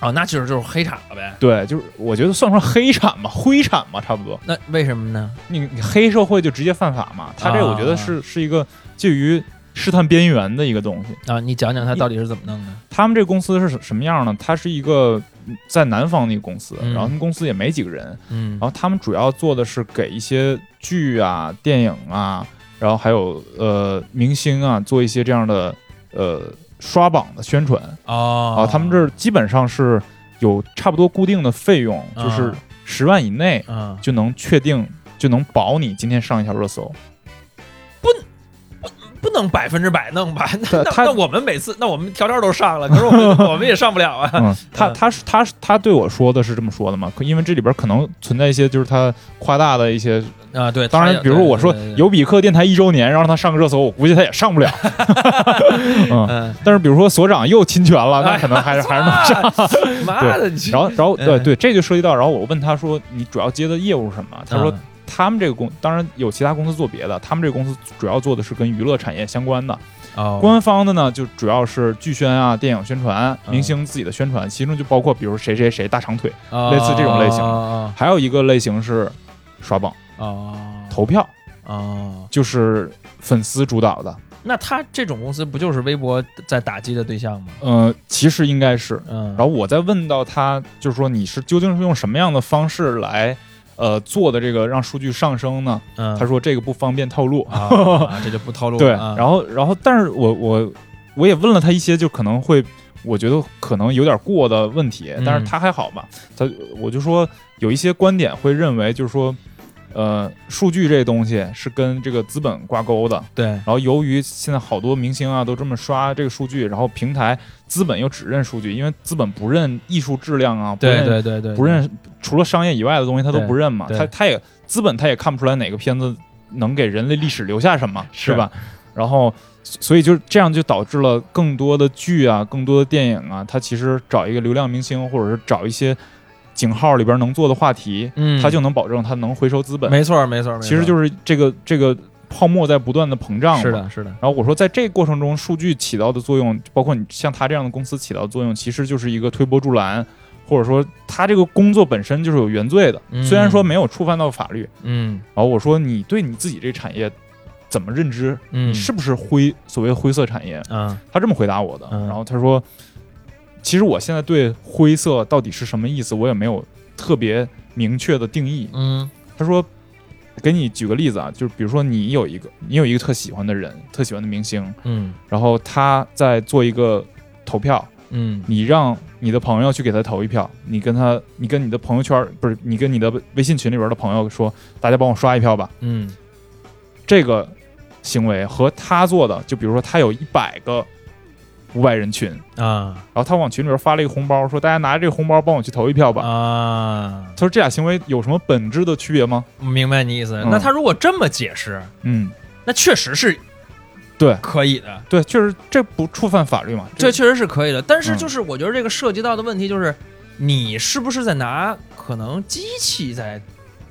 哦，那其实就是黑产了呗。对，就是我觉得算不上黑产吧，灰产吧，差不多。那为什么呢？你你黑社会就直接犯法嘛？他这个我觉得是、是一个介于试探边缘的一个东西。啊，你讲讲他到底是怎么弄的？他们这公司是什什么样呢？它是一个在南方的一个公司，嗯然后他们公司也没几个人，嗯然后他们主要做的是给一些剧啊、电影啊，然后还有呃明星啊做一些这样的呃刷榜的宣传哦啊。他们这儿基本上是有差不多固定的费用，就是啊十万以内嗯就能确定就能保你今天上一条热搜不不。能百分之百弄吧？[LAUGHS] 那那那我们每次那我们条条都上了，可是我们 [LAUGHS] 我们也上不了啊。嗯，他嗯他是他是他对我说的是这么说的嘛？可因为这里边可能存在一些就是他夸大的一些，啊，对，当然，比如我说对对对对有比克电台一周年，让他上个热搜，我估计他也上不了。[LAUGHS] 嗯，嗯，[LAUGHS] 但是比如说所长又侵权了，那哎可能还是还是能上。妈的，[LAUGHS] 然后然后对嗯对，这就涉及到，然后我问他说你主要接的业务是什么？他说嗯他们这个公当然有其他公司做别的，他们这个公司主要做的是跟娱乐产业相关的。哦，官方的呢，就主要是剧宣啊、电影宣传、嗯明星自己的宣传，其中就包括比如谁谁谁大长腿，哦类似这种类型哦还有一个类型是刷榜哦投票，哦，就是粉丝主导的。那他这种公司不就是微博在打击的对象吗？呃，其实应该是。嗯，然后我再问到他，就是说你是究竟是用什么样的方式来，呃，做的这个让数据上升呢？嗯他说这个不方便透露。啊，[LAUGHS] 啊这就不透露对。然后然后，但是我我我也问了他一些，就可能会我觉得可能有点过的问题，嗯但是他还好吧。他我就说有一些观点会认为，就是说，呃，数据这东西是跟这个资本挂钩的。对，然后由于现在好多明星啊都这么刷这个数据，然后平台资本又只认数据，因为资本不认艺术质量啊，不对认对对对，不认除了商业以外的东西他都不认嘛，他他也资本他也看不出来哪个片子能给人类历史留下什么，是是吧？然后所以就这样就导致了更多的剧啊，更多的电影啊，它其实找一个流量明星，或者是找一些井号里边能做的话题，嗯，它就能保证它能回收资本。没错没错，没错其实就是这个这个泡沫在不断的膨胀。是的，是的，然后我说，在这个过程中，数据起到的作用，包括你像他这样的公司起到的作用，其实就是一个推波助澜，或者说他这个工作本身就是有原罪的。嗯虽然说没有触犯到法律，嗯然后我说你对你自己这产业怎么认知？嗯，你是不是灰所谓灰色产业？嗯他这么回答我的。嗯然后他说，其实我现在对灰色到底是什么意思，我也没有特别明确的定义。嗯他说，给你举个例子啊，就是比如说你有一个你有一个特喜欢的人，特喜欢的明星，嗯然后他在做一个投票，嗯你让你的朋友去给他投一票，你跟他，你跟你的朋友圈不是你跟你的微信群里边的朋友说，大家帮我刷一票吧。嗯这个行为和他做的，就比如说他有一百个五百人群，啊然后他往群里边发了一个红包，说大家拿着这个红包帮我去投一票吧。啊，他说这俩行为有什么本质的区别吗？明白你意思。嗯那他如果这么解释，嗯，那确实是对可以的，对，确实这不触犯法律嘛？这确实是可以的。但是嗯就是我觉得这个涉及到的问题就是，你是不是在拿可能机器在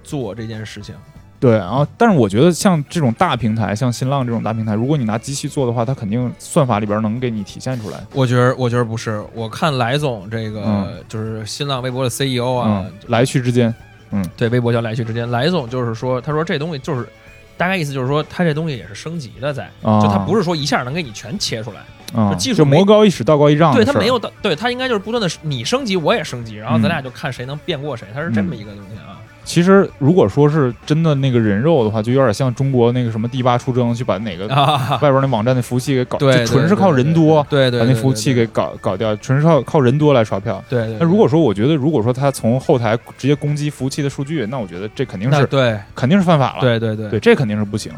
做这件事情？对，然后但是我觉得像这种大平台，像新浪这种大平台，如果你拿机器做的话，它肯定算法里边能给你体现出来。我觉得，我觉得不是。我看来总这个、嗯就是新浪微博的 CEO 啊，嗯，来去之间，嗯对，微博叫来去之间，来总就是说，他说这东西就是大概意思就是说，他这东西也是升级的在，啊，就他不是说一下能给你全切出来，啊，就技术就魔高一尺，道高一丈对。他没有到，对他应该就是不断的你升级，我也升级，然后咱嗯俩就看谁能变过谁，他是这么一个东西啊。其实如果说是真的那个人肉的话，就有点像中国那个什么第八出征，去把哪个啊，外边那网站的服务器给搞，对，就纯是靠人多对对，把那服务器给搞搞掉，纯是靠靠人多来刷票。对对。那如果说我觉得，如果说他从后台直接攻击服务器的数据，那我觉得这肯定是对肯定是犯法了。对对对对，这肯定是不行。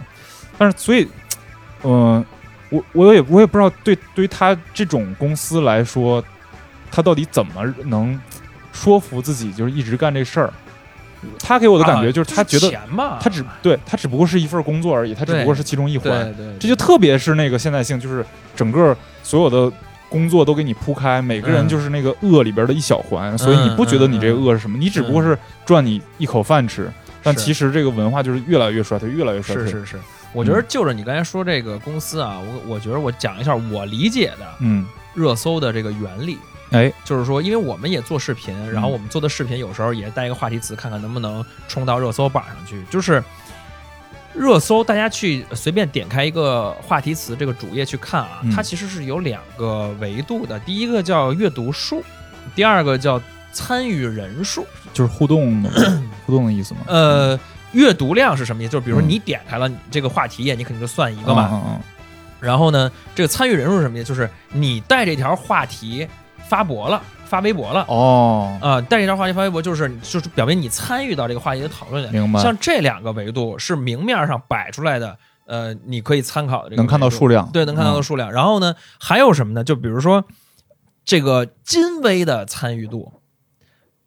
但是所以，嗯、我我也我也不知道对对于他这种公司来说，他到底怎么能说服自己就是一直干这事儿？他给我的感觉就是他觉得钱嘛，他只对他只不过是一份工作而已，他只不过是其中一环。这就特别是那个现代性，就是整个所有的工作都给你铺开，每个人嗯就是那个恶里边的一小环，所以你不觉得你这个恶是什么？你只不过是赚你一口饭吃，但其实这个文化就是越来越衰退，越来越衰退。是是是。我觉得就着你刚才说这个公司啊，我我觉得我讲一下我理解的嗯，热搜的这个原理。哎，就是说，因为我们也做视频，然后我们做的视频有时候也带一个话题词，看看能不能冲到热搜榜上去。就是热搜，大家去随便点开一个话题词这个主页去看啊，嗯它其实是有两个维度的，第一个叫阅读数，第二个叫参与人数。就是互动的 [CLEARS THROAT] 互动的意思嘛。呃，阅读量是什么意思？就是比如你点开了这个话题页，你肯定就算一嗯，个嘛。嗯嗯然后呢，这个参与人数是什么意思？就是你带这条话题发博了，发微博了。嗯哦，啊、带这条话题发微博，就是就是表明你参与到这个话题的讨论里。明白。像这两个维度是明面上摆出来的，呃，你可以参考的这个能看到数量，对，能看到的嗯数量。然后呢，还有什么呢？就比如说这个金微的参与度，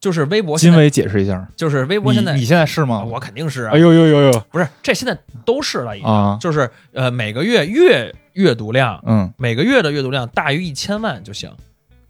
就是微博，金微解释一下，就是微博现在你你现在是吗？啊我肯定是啊，哎呦呦呦呦不是这现在都是了已经，啊，就是呃每个月月阅读量。嗯每个月的阅读量大于一千万就行。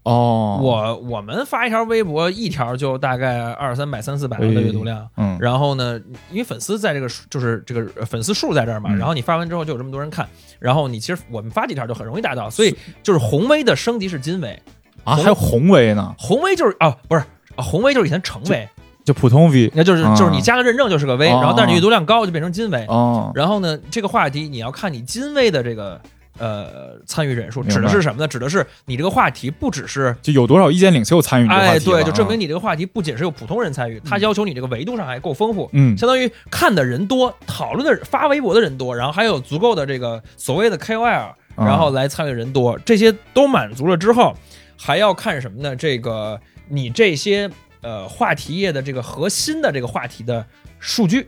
哦，我我们发一条微博，一条就大概二三百、三四百万的阅读量。嗯。然后呢，因为粉丝在这个数就是这个呃粉丝数在这儿嘛，嗯。然后你发完之后就有这么多人看，然后你其实我们发几条就很容易达到，所以就是红微的升级是金微，啊还有红微呢，红微就是啊不是啊红微就是以前成微，就普通 V 那就是啊。就是你加个认证就是个微，哦。然后但是你阅读量高就变成金 V，，哦，然后呢这个话题你要看你金 V 的这个呃参与人数，指的是什么呢？指的是你这个话题不只是就有多少意见领袖参与你这个话哎，对，就证明啊你这个话题不仅是有普通人参与，它要求你这个维度上还够丰富，嗯。相当于看的人多，讨论的发微博的人多，然后还有足够的这个所谓的 KOL，啊。然后来参与人多，这些都满足了之后，还要看什么呢？这个你这些呃话题页的这个核心的这个话题的数据，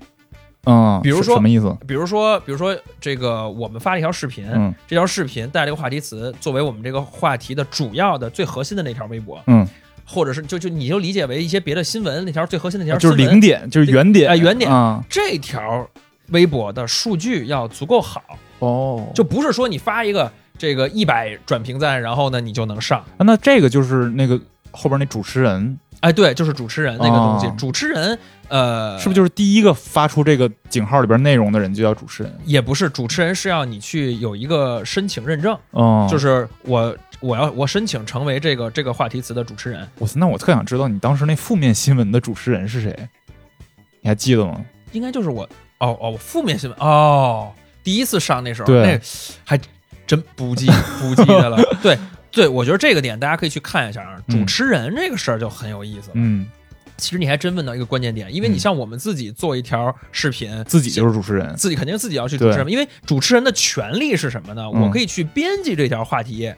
嗯，比如说什么意思？比如说，比如说这个我们发了一条视频，嗯。这条视频带这个话题词作为我们这个话题的主要的最核心的那条微博，嗯，或者是就就你就理解为一些别的新闻那条最核心的那条啊就是零点，就是原点，哎原点。啊，这条微博的数据要足够好，哦，就不是说你发一个这个一百转评赞，然后呢你就能上。啊那这个就是那个后边那主持人，哎，对，就是主持人那个东西，哦主持人呃，是不是就是第一个发出这个井号里边内容的人就叫主持人？也不是主持人是要你去有一个申请认证，哦，就是我我要我申请成为这个这个话题词的主持人，我那我特想知道你当时那负面新闻的主持人是谁？你还记得吗？应该就是我哦哦，负面新闻哦，第一次上那时候对那还真不记不记得了，对。对，我觉得这个点大家可以去看一下啊。嗯主持人这个事儿就很有意思了。嗯，其实你还真问到一个关键点，因为你嗯像我们自己做一条视频，自己就是主持人。自己肯定自己要去主持人，因为主持人的权利是什么呢？嗯我可以去编辑这条话题页，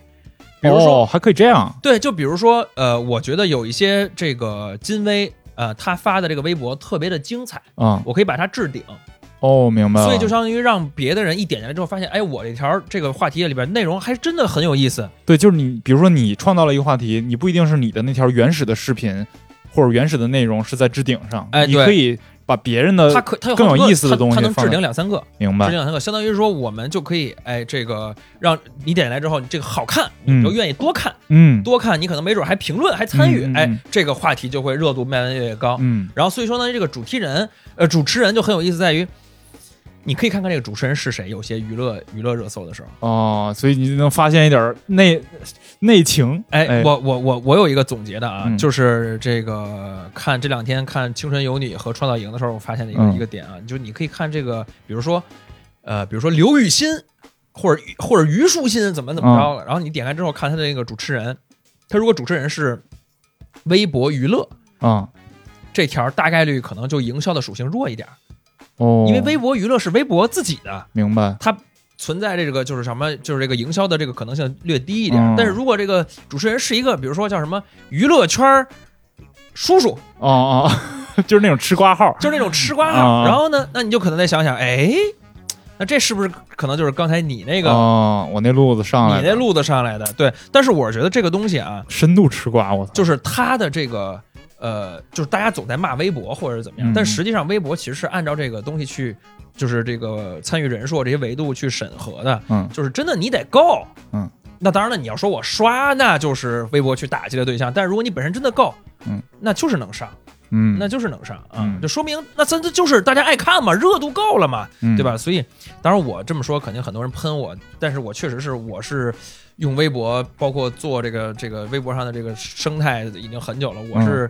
比如说，哦，还可以这样，对，就比如说，呃，我觉得有一些这个金威，呃，他发的这个微博特别的精彩，啊、我可以把它置顶，哦，明白了。所以就相当于让别的人一点进来之后，发现，哎，我这条这个话题里边内容还真的很有意思，对，就是你，比如说你创造了一个话题，你不一定是你的那条原始的视频或者原始的内容是在置顶上，哎你可以把别人的他可他有更有意思的东西它它能置顶两三个，明白。置顶两三个，相当于说我们就可以，哎，这个让你点进来之后，这个好看，嗯你就愿意多看。嗯。多看，你可能没准还评论还参与，哎，这个话题就会热度慢慢越来越高。嗯。然后所以说呢，这个主题人，呃，主持人就很有意思，在于你可以看看这个主持人是谁。有些娱乐娱乐热搜的时候，哦，所以你就能发现一点内内情。哎，我我我我有一个总结的啊，嗯就是这个看这两天看《青春有你》和《创造营》的时候，我发现的一个、嗯一个点啊，就是你可以看这个，比如说，呃，比如说刘雨欣或者或者虞书欣怎么怎么着嗯了，然后你点开之后看他的那个主持人，他如果主持人是微博娱乐。啊这条大概率可能就营销的属性弱一点儿，哦，因为微博娱乐是微博自己的，明白。它存在这个就是什么，就是这个营销的这个可能性略低一点。嗯。但是如果这个主持人是一个，比如说叫什么娱乐圈儿叔叔，哦哦，[LAUGHS] 就是那种吃瓜号。就是那种吃瓜号，啊。然后呢，那你就可能再想想，哎，那这是不是可能就是刚才你那个、哦，我那路子上来了，你那路子上来的？对，但是我觉得这个东西啊，深度吃瓜，我操，就是他的这个呃，就是大家总在骂微博或者是怎么样，嗯但实际上微博其实是按照这个东西去，就是这个参与人数这些维度去审核的，嗯就是真的你得够，嗯。那当然了，你要说我刷，那就是微博去打击的对象。但是如果你本身真的够，嗯，那就是能上，嗯，那就是能上啊，嗯就说明那真的就是大家爱看嘛，热度够了嘛，嗯对吧？所以，当然我这么说，肯定很多人喷我，但是我确实是我是用微博，包括做这个这个微博上的这个生态已经很久了，我是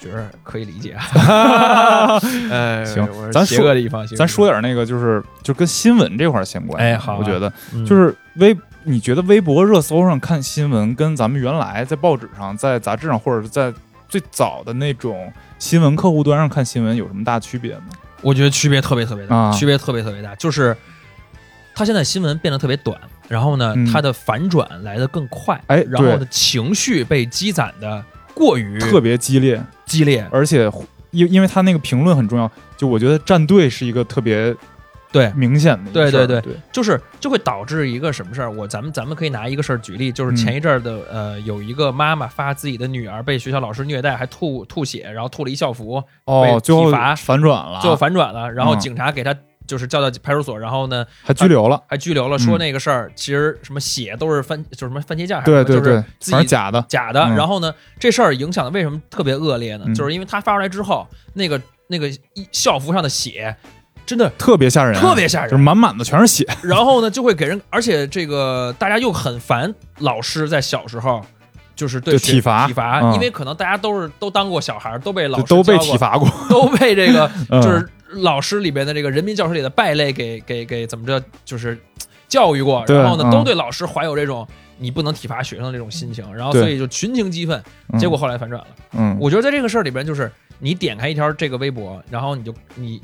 觉得可以理解。[LAUGHS] 哎，行咱说邪恶的一方，邪恶的一方咱说，点那个，就是就跟新闻这块儿相关。哎好啊我觉得嗯就是微，你觉得微博热搜上看新闻，跟咱们原来在报纸上、在杂志上，或者是在最早的那种新闻客户端上看新闻有什么大区别吗？我觉得区别特别特别大，啊区别特别特别大，就是它现在新闻变得特别短，然后呢，嗯。它的反转来得更快，哎然后呢，情绪被积攒的过于特别激烈，激烈，而且因因为他那个评论很重要，就我觉得站队是一个特别对，明显的一对事儿。对对就是就会导致一个什么事儿？我咱们咱们可以拿一个事儿举例，就是嗯。前一阵儿的、呃，有一个妈妈发自己的女儿被学校老师虐待，还吐吐血，然后吐了一校服，哦，被最后反转了，最后反转了，然后嗯。警察给他就是叫到派出所，然后呢还拘留了。还拘留了，说嗯那个事儿其实什么血都是番就是什么番茄酱还是对对对自己假的。假的。嗯然后呢，这事儿影响的为什么特别恶劣呢？嗯就是因为他发出来之后，那个那个一校服上的血真的特别吓人，特别吓人就是满满的全是血。然后呢，就会给人，而且这个大家又很烦老师在小时候。就是对就体罚体罚，嗯因为可能大家都是都当过小孩，都被老师都被体，罚过，都被这个 [LAUGHS] 嗯就是老师里边的这个人民教师里的败类给给给怎么着，就是教育过，然后呢，嗯都对老师怀有这种你不能体罚学生的这种心情，然后所以就群情激愤，嗯结果后来反转了。嗯，我觉得在这个事儿里边，就是你点开一条这个微博，然后你就你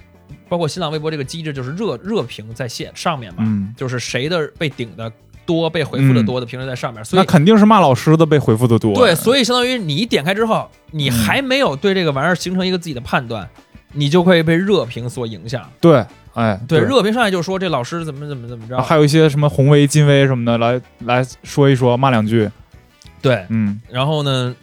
包括新浪微博这个机制，就是热热评在线上面嘛，嗯，就是谁的被顶的多、被回复的多的评论在上面，所以。那肯定是骂老师的被回复的多。对，所以相当于你一点开之后，你嗯还没有对这个玩意儿形成一个自己的判断，你就会被热评所影响。对，哎，对，热评上来就说这老师怎么怎么怎么着，还有一些什么红威、金威什么的，来来说一说，骂两句。对，嗯，然后呢，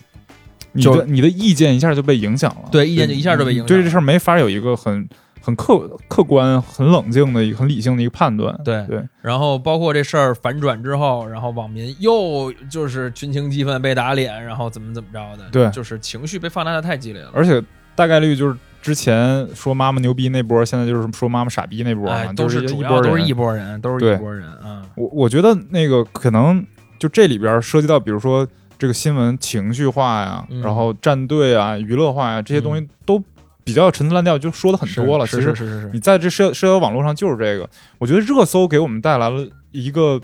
就你的你的意见一下就被影响了。对意见就一下就被影响你对这事儿没法有一个很很客客观、很冷静的一个很理性的一个判断。对对，然后包括这事儿反转之后，然后网民又就是群情激愤被打脸，然后怎么怎么着的，对就是情绪被放大的太激烈了。而且大概率就是之前说妈妈牛逼那波，现在就是说妈妈傻逼那波都是主一波人要都是一波人，都是一拨人啊。我我觉得那个可能就这里边涉及到，比如说这个新闻情绪化呀，嗯然后站队啊、娱乐化呀这些东西都比较陈词滥调，就说的很多了。其实是是是是你在这社社交网络上就是这个，我觉得热搜给我们带来了一个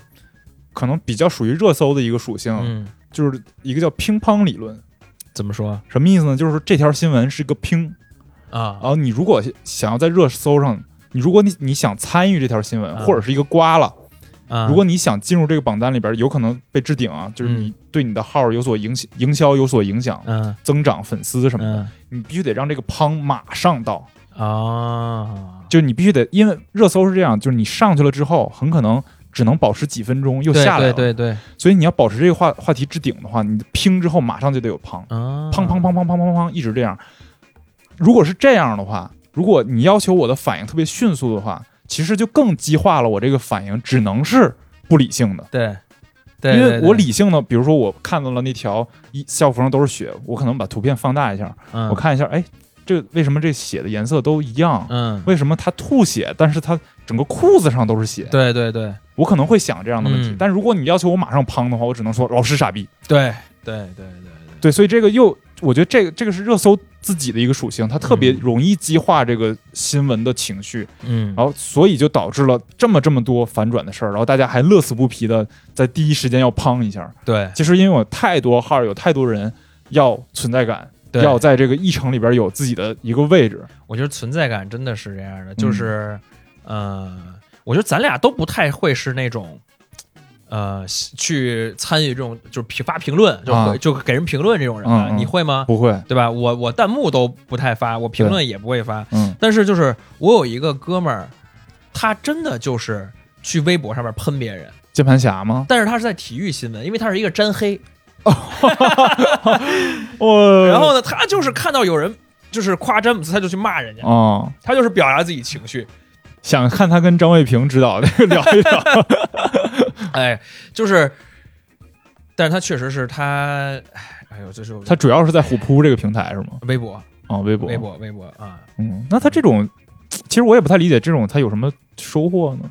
可能比较属于热搜的一个属性，嗯，就是一个叫乒乓理论。怎么说什么意思呢？就是这条新闻是一个乒，啊。然？后你如果想要在热搜上，你如果你你想参与这条新闻，啊。或者是一个瓜了。啊。如果你想进入这个榜单里边，有可能被置顶啊，就是你对你的号有所影响，营销有所影响，嗯。增长粉丝什么的，嗯。你必须得让这个乓马上到，啊，就你必须得，因为热搜是这样，就是你上去了之后，很可能只能保持几分钟又下来了，对对对所以你要保持这个话话题置顶的话，你拼之后马上就得有乓，啊，砰砰砰砰砰砰砰一直这样。如果是这样的话，如果你要求我的反应特别迅速的话，其实就更激化了我这个反应，只能是不理性的。对。对，因为我，理性的，比如说我看到了那条一校服上都是血，我可能把图片放大一下，嗯我，看一下，哎，这为什么这血的颜色都一样？嗯，为什么他吐血，但是他整个裤子上都是血？对对对我可能会想这样的问题。嗯但如果你要求我马上砰的话，我只能说老师傻逼。对对对对对，所以这个又，我觉得这个这个是热搜自己的一个属性，它特别嗯。容易激化这个新闻的情绪，嗯，然后所以就导致了这么这么多反转的事儿，然后大家还乐此不疲的在第一时间要砰一下。对。其实因为有太多号，有太多人要存在感，对，要在这个议程里边有自己的一个位置。我觉得存在感真的是这嗯样的，就是，呃，我觉得咱俩都不太会是那种，呃，去参与这种就是评发评论，就、啊。就给人评论这种人啊，嗯嗯。你会吗？不会，对吧？我我弹幕都不太发，我评论也不会发，嗯。但是就是我有一个哥们儿，他真的就是去微博上面喷别人，键盘侠吗？但是他是在体育新闻，因为他是一个沾黑，[LAUGHS] 哦然后呢，他就是看到有人就是夸詹姆斯，他就去骂人家，哦，他就是表达自己情绪。想看他跟张卫平指导那个 [LAUGHS] 聊一聊。[LAUGHS] 哎，就是，但是他确实是他，哎哎呦，这是他主要是在虎扑这个平台是吗？微博，哦，微博，微博，微博啊，嗯，那他这种，其实我也不太理解这种他有什么收获呢？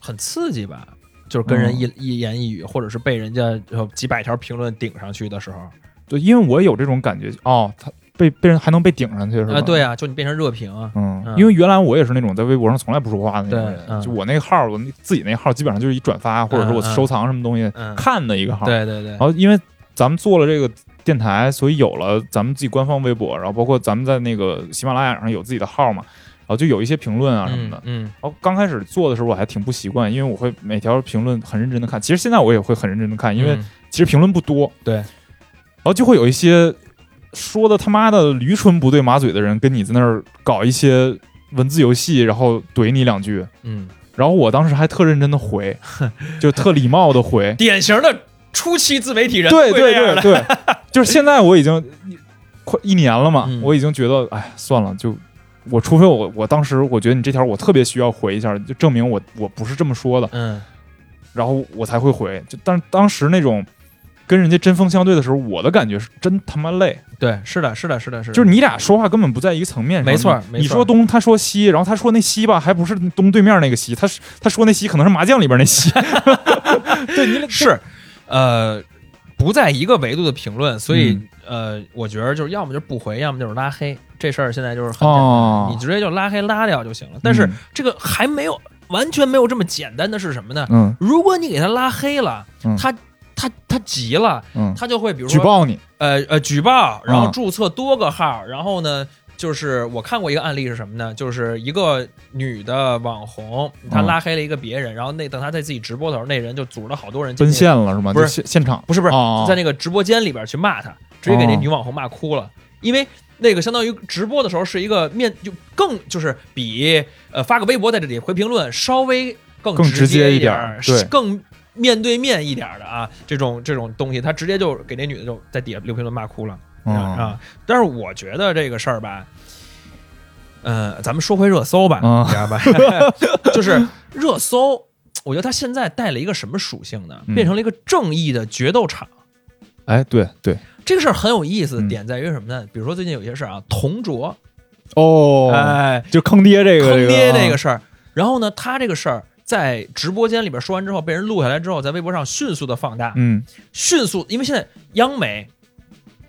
很刺激吧？就是跟人嗯一、一言一语，或者是被人家呃几百条评论顶上去的时候，对，因为我有这种感觉，哦，他被被人还能被顶上去是吧？啊，对啊，就你变成热评啊，嗯，嗯因为原来我也是那种在微博上从来不说话的那种人，嗯就我那个号，我自己那号基本上就是一转发或者说我收藏什么东西、嗯，看的一个号。对对对然，后因为咱们做了这个电台，所以有了咱们自己官方微博，然后包括咱们在那个喜马拉雅上有自己的号嘛，然后就有一些评论啊什么的。嗯然后刚开始做的时候我还挺不习惯，因为我会每条评论很认真的看。其实现在我也会很认真的看，嗯，因为嗯其实评论不多，对，然后就会有一些说的他妈的驴唇不对马嘴的人跟你在那儿搞一些文字游戏，然后怼你两句，嗯，然后我当时还特认真的回，[LAUGHS] 就特礼貌的回，典型的初期自媒体人对对对对，[LAUGHS] 就是现在我已经快一年了嘛，嗯。我已经觉得，哎，算了，就我除非我我当时我觉得你这条我特别需要回一下，就证明我我不是这么说的，嗯。然后我才会回。就但当时那种跟人家针锋相对的时候，我的感觉是真他妈累，对，是的，是的，是的，是的，就是你俩说话根本不在一个层面上。没错你没错你说东，他说西，然后他说那西吧，还不是东对面那个西，他他说那西可能是麻将里边那西。[LAUGHS] 对你俩 [LAUGHS] 是，呃，不在一个维度的评论，所以、嗯呃，我觉得就是要么就是不回，要么就是拉黑，这事儿现在就是很简单，哦，你直接就拉黑拉掉就行了。但是嗯这个还没有完全没有这么简单的是什么呢？嗯如果你给他拉黑了，嗯他他他急了，嗯，他就会比如说举报你，呃呃举报，然后嗯。注册多个号，然后呢，就是我看过一个案例是什么呢？就是一个女的网红，她嗯。拉黑了一个别人，然后那等她在自己直播的时候，那人就组织了好多人进奔去现了是吗？不是就现现场，不是不是，哦在那个直播间里边去骂她，直接给那哦。女网红骂哭了，因为。那个相当于直播的时候是一个面就更就是比呃发个微博在这里回评论稍微更更直接接一点点儿，对。更面对面一点的啊，这种这种东西，他直接就给那女的就在底下留评论骂哭了。嗯啊。但是我觉得这个事儿吧，呃，咱们说回热搜吧，知道吧？[LAUGHS] 就是热搜，我觉得它现在带了一个什么属性呢？嗯变成了一个正义的决斗场。哎，对对，这个事儿很有意思点在于什么呢？比如说最近有些事儿啊，同卓，哦，哎，就坑爹这个坑爹这这个事儿，然后呢，他这个事儿在直播间里边说完之后，被人录下来之后，在微博上迅速的放大，嗯。迅速，因为现在央媒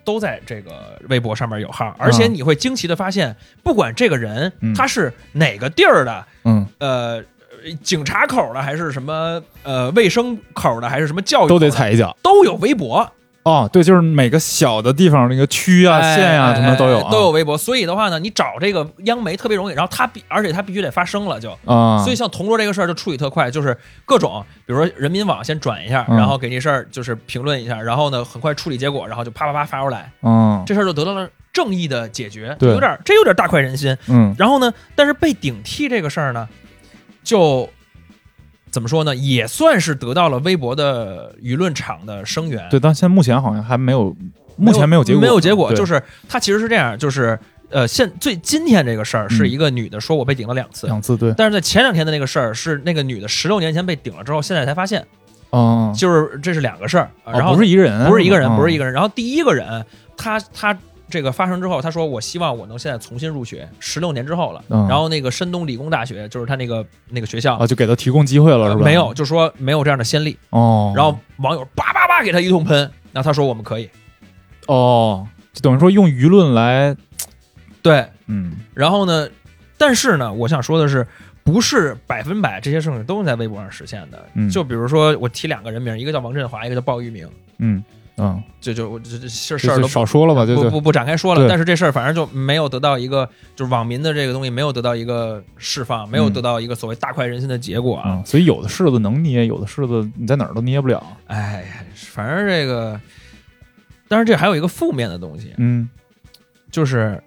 都在这个微博上面有号，而且你会惊奇的发现，不管这个人嗯。他是哪个地儿的，嗯，呃，警察口的，还是什么呃卫生口的，还是什么教育都得，踩一脚。都有微博。哦，对，就是每个小的地方那个区啊、哎县呀，哎什么都有都有微博。所以的话呢，你找这个央媒特别容易，然后它必而且它必须得发声了就。啊。所以像同桌这个事儿就处理特快，就是各种，比如说人民网先转一下，嗯然后给这事儿就是评论一下，然后呢很快处理结果，然后就啪啪啪发出来，嗯这事儿就得到了正义的解决，对有点这有点大快人心。嗯然后呢，但是被顶替这个事儿呢，就怎么说呢，也算是得到了微博的舆论场的声援。对，但现在目前好像还没有，目前没有结果，没有结果，就是他其实是这样，就是呃，现最今天这个事儿是一个女的说我被顶了两次，两次对，但是在前两天的那个事儿是那个女的十六年前被顶了之后，现在才发现，嗯，就是这是两个事儿，哦然后不是一个人，不是一个人，嗯不是一个人。然后第一个人，他他这个发生之后，他说我希望我能现在重新入学，十六年之后了。嗯然后那个山东理工大学就是他那个那个学校。啊，就给他提供机会了，是吧？没有，就说没有这样的先例，哦，然后网友叭叭叭给他一通喷，然后他说我们可以，哦，就等于说用舆论来，对，嗯然后呢，但是呢，我想说的是，不是百分百这些事情都能在微博上实现的。嗯就比如说我提两个人名，一个叫王振华，一个叫鲍玉明，嗯嗯，就就我这这事儿都少说了吧，就就不不不展开说了，但是这事儿反正就没有得到一个，就是网民的这个东西没有得到一个释放，没有嗯。得到一个所谓大快人心的结果。啊。嗯，所以有的柿子能捏，有的柿子你在哪儿都捏不了，哎，反正这个，但是这还有一个负面的东西，嗯。就是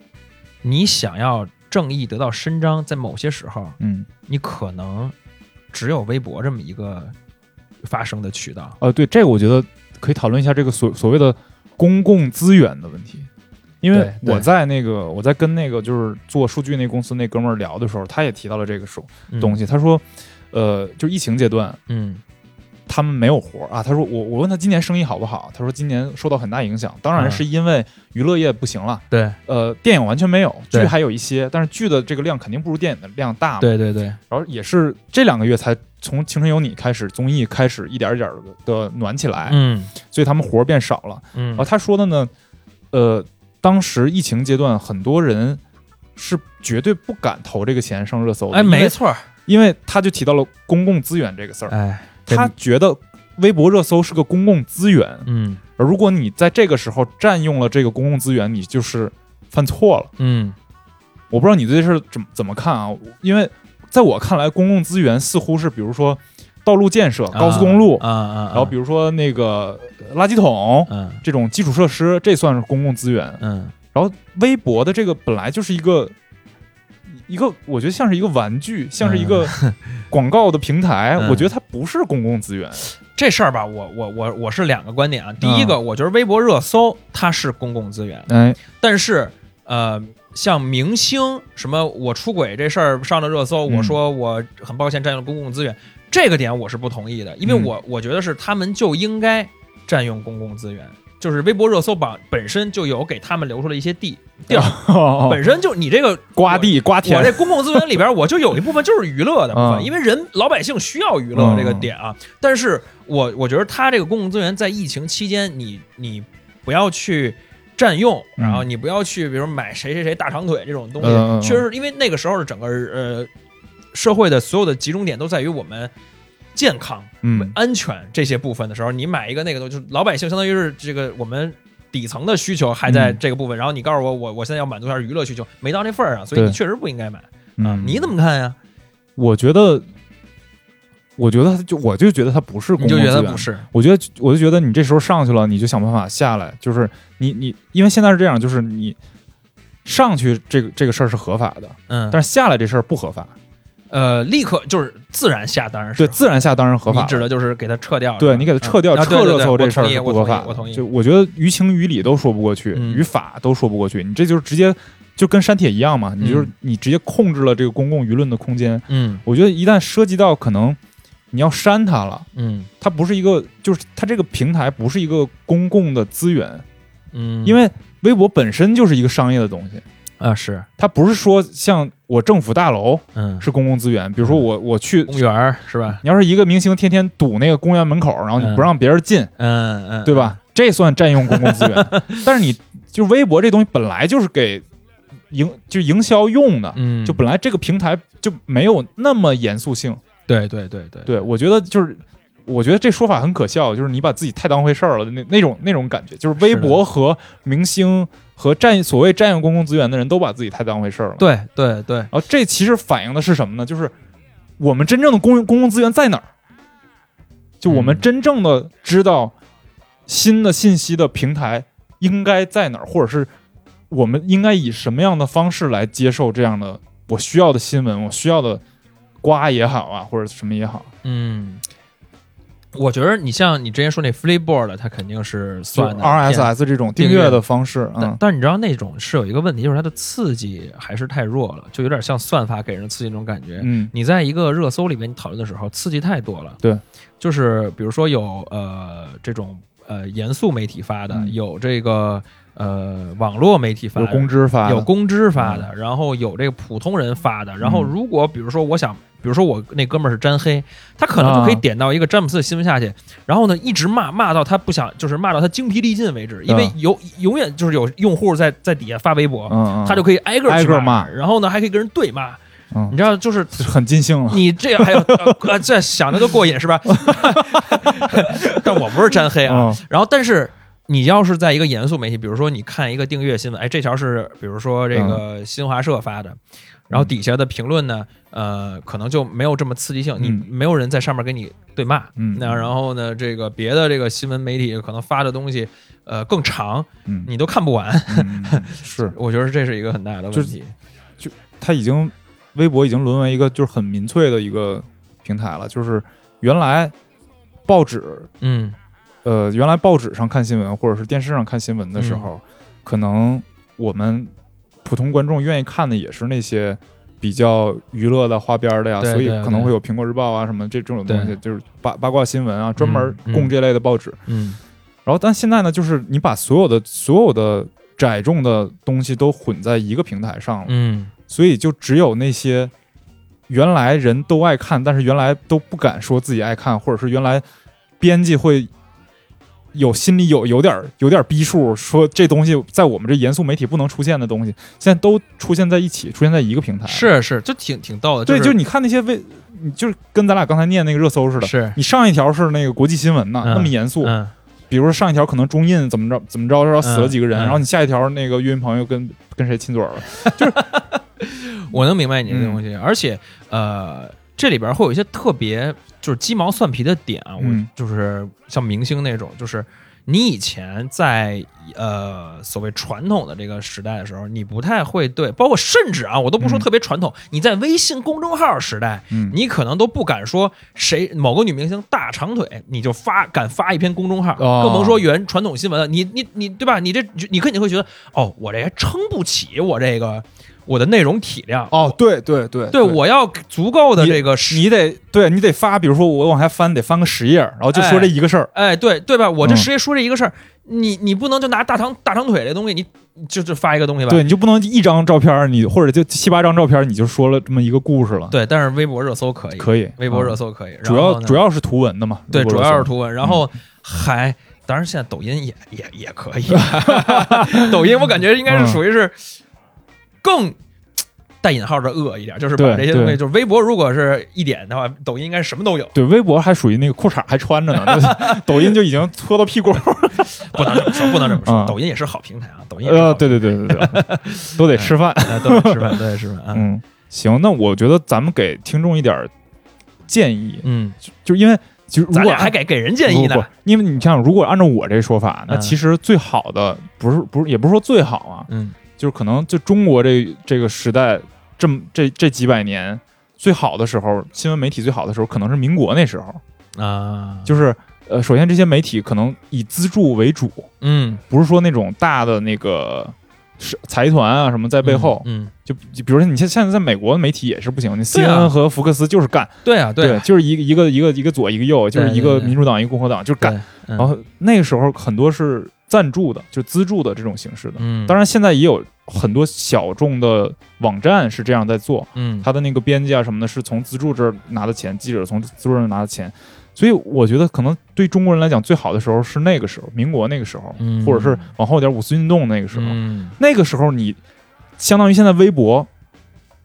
你想要正义得到伸张，在某些时候，嗯，你可能只有微博这么一个发声的渠道。呃，对，这个我觉得可以讨论一下这个所所谓的公共资源的问题。因为我在那个我在跟那个就是做数据那公司那哥们儿聊的时候，他也提到了这个手东西，西。他说，呃，就疫情阶段，嗯他们没有活儿啊。他说我我问他今年生意好不好，他说今年受到很大影响，当然嗯是因为娱乐业不行了。对呃，电影完全没有，剧还有一些，但是剧的这个量肯定不如电影的量大嘛。对对对，然后也是这两个月才从《青春有你》开始，综艺开始一点一点的暖起来，嗯所以他们活儿变少了。嗯然后他说的呢，呃，当时疫情阶段，很多人是绝对不敢投这个钱上热搜的。哎，没，错，因为他就提到了公共资源这个事儿，哎，他觉得微博热搜是个公共资源，嗯而如果你在这个时候占用了这个公共资源，你就是犯错了。嗯我不知道你对这事儿怎么怎么看啊？因为在我看来，公共资源似乎是比如说道路建设、高速公路，啊啊，然后比如说那个呃垃圾桶嗯这种基础设施，这算是公共资源。嗯然后微博的这个本来就是一个一个，我觉得像是一个玩具，像是一个 [LAUGHS] 广告的平台。嗯我觉得它不是公共资源。这事儿吧，我我我我是两个观点啊。第一嗯个，我觉得微博热搜它是公共资源，哎，但是呃，像明星什么我出轨这事儿上了热搜，嗯我说我很抱歉占用了公共资源，这个点我是不同意的，因为嗯我我觉得是他们就应该占用公共资源。就是微博热搜榜本身就有给他们留出了一些地 [LAUGHS] 地儿，本身就你这个瓜地瓜田我这公共资源里边，我就有一部分就是娱乐的部分，嗯。[LAUGHS] 因为人老百姓需要娱乐这个点啊。但是我我觉得他这个公共资源在疫情期间，你你不要去占用，嗯然后你不要去，比如买谁谁谁大长腿这种东西，确实是因为那个时候的整个呃社会的所有的集中点都在于我们健康、嗯安全这些部分的时候，你买一个那个东西，就是老百姓相当于是这个我们。底层的需求还在嗯这个部分，然后你告诉我，我我现在要满足一下娱乐需求，没到那份儿上，所以你确实不应该买啊嗯。你怎么看呀？我觉得，我觉得就我就觉得它不是公你就共资源，觉得不是？我觉得我就觉得你这时候上去了，你就想办法下来。就是你你，因为现在是这样，就是你上去这个这个事儿是合法的，嗯，但是下来这事儿不合法。呃，立刻就是自然下，当然是对，自然下当然合法你指。的就是给它撤掉，对你给它撤掉，撤热搜这事儿不合法。我同意，就我觉得于情于理都说不过去，嗯于法都说不过去。你这就是直接就跟删帖一样嘛，你就是嗯你直接控制了这个公共舆论的空间。嗯我觉得一旦涉及到可能你要删它了，嗯它不是一个，就是它这个平台不是一个公共的资源，嗯，因为微博本身就是一个商业的东西，啊是，它不是说像我政府大楼嗯，是公共资源，比如说我我去，公园儿是吧？你要是一个明星天天堵那个公园门口，然后你嗯不让别人进，嗯嗯，对吧？这算占用公共资源。[LAUGHS] 但是你就微博这东西本来就是给营就营销用的，嗯，就本来这个平台就没有那么严肃性。对对对对，对我觉得就是。我觉得这说法很可笑，就是你把自己太当回事儿了，那那种那种感觉，就是微博和明星和占所谓占用公共资源的人都把自己太当回事儿了。，对对对，然后这其实反映的是什么呢？就是我们真正的公公共资源在哪儿？就我们嗯真正的知道新的信息的平台应该在哪儿，或者是我们应该以什么样的方式来接受这样的我需要的新闻，我需要的瓜也好啊，或者什么也好，嗯。我觉得你像你之前说那 Fleetboard，它肯定是算的 RSS 这种订订阅阅的方式，但嗯，但是你知道那种是有一个问题，就是它的刺激还是太弱了，就有点像算法给人刺激那种感觉。嗯你在一个热搜里面你讨论的时候，刺激太多了。对，就是比如说有呃这种呃严肃媒体发的，嗯有这个呃网络媒体发有的，公知发的，有公知发的，然后有这个普通人发的。然后如果比如说我想，比如说我那哥们儿是詹黑，他可能就可以啊点到一个詹姆斯的新闻下去，然后呢一直骂骂到他不想，就是骂到他精疲力尽为止，因为有永远就是有用户在在底下发微博。他就可以挨个挨个骂然后呢，还可以跟人对骂，嗯你知道，就是很尽兴了。你这还有呃，这想的都过瘾是吧？[LAUGHS] 但我不是沾黑啊。嗯然后，但是你要是在一个严肃媒体，比如说你看一个订阅新闻，哎，这条是比如说这个新华社发的，然后底下的评论呢，呃，可能就没有这么刺激性，你嗯没有人在上面跟你对骂。嗯那然后呢，这个别的这个新闻媒体可能发的东西，呃，更长，嗯你都看不完。是，[LAUGHS] 我觉得这是一个很大的问题。就它已经微博已经沦为一个就是很民粹的一个平台了。就是原来报纸，嗯呃，原来报纸上看新闻或者是电视上看新闻的时候，嗯可能我们普通观众愿意看的也是那些。比较娱乐的花边儿的呀，所以可能会有《苹果日报》啊什么这这种东西，就是八八卦新闻啊，专门嗯供这类的报纸。嗯然后，但现在呢，就是你把所有的所有的窄众的东西都混在一个平台上了，嗯所以就只有那些原来人都爱看，但是原来都不敢说自己爱看，或者是原来编辑会有心里有有点儿有点儿逼数，说这东西在我们这严肃媒体不能出现的东西，现在都出现在一起，出现在一个平台。，是是，就挺挺逗的。对，是就你看那些微，你就是跟咱俩刚才念那个热搜似的。是你上一条是那个国际新闻呢，嗯那么严肃，嗯比如说上一条可能中印怎么着怎么着，然后死了几个人，嗯嗯然后你下一条那个岳云鹏又跟跟谁亲嘴儿了，[LAUGHS] 我能明白你这东嗯西，而且呃，这里边会有一些特别就是鸡毛蒜皮的点啊，嗯我就是像明星那种，就是你以前在呃所谓传统的这个时代的时候，你不太会对，包括甚至啊，我都不说嗯特别传统，你在微信公众号时代，嗯你可能都不敢说谁某个女明星大长腿，你就发敢发一篇公众号，哦更甭说原传统新闻了。你你你对吧？你这你肯定会觉得，哦，我这还撑不起我这个我的内容体量。哦，对对对对，我要足够的这个时你得对你得发，比如说我往下翻得翻个十页，然后就说这一个事儿。哎，对对吧？我这嗯直接说这一个事儿，你你不能就拿大长大长腿这东西，你就就发一个东西吧？对，你就不能一张照片，你或者就七八张照片，你就说了这么一个故事了。对，但是微博热搜可以，可以，微博热搜搜可以，主要主要是图文的嘛。对，主要是图文，然后还。当然，现在抖音也也也可以。[LAUGHS] 抖音我感觉应该是属于是更带引号的恶一点，就是把这些东西，就是微博如果是一点的话，抖音应该什么都有。对，微博还属于那个裤衩还穿着呢，就抖音就已经搓到屁股。[LAUGHS] 不能这么说，不能这么说。嗯抖音也是好平台啊，抖音也是好呃，对对对对对，都得吃饭。哎都得吃饭，都得吃饭啊。[LAUGHS] 嗯，行，那我觉得咱们给听众一点建议，嗯，就因为其实如咱果俩还给给人建议呢。因为你像如果按照我这说法，那嗯其实最好的不是不是也不是说最好啊，嗯就是可能就中国这这个时代这么这这几百年最好的时候，新闻媒体最好的时候，可能是民国那时候，啊，就是呃，首先这些媒体可能以资助为主，嗯。不是说那种大的那个是财团啊什么在背后，嗯，嗯。就就比如说你现现在在美国的媒体也是不行，CNN 和福克斯就是干，对啊对啊。就是一个一个一个一个左一个右，就是一个民主党一个共和党，就是干。然后那个时候很多是赞助的，就资助的这种形式的。嗯，当然，现在也有很多小众的网站是这样在做，嗯它的那个编辑啊什么的，是从资助这儿拿的钱，记者从资助这儿拿的钱。所以我觉得，可能对中国人来讲，最好的时候是那个时候，民国那个时候，嗯或者是往后点五四运动那个时候。嗯那个时候，你相当于现在微博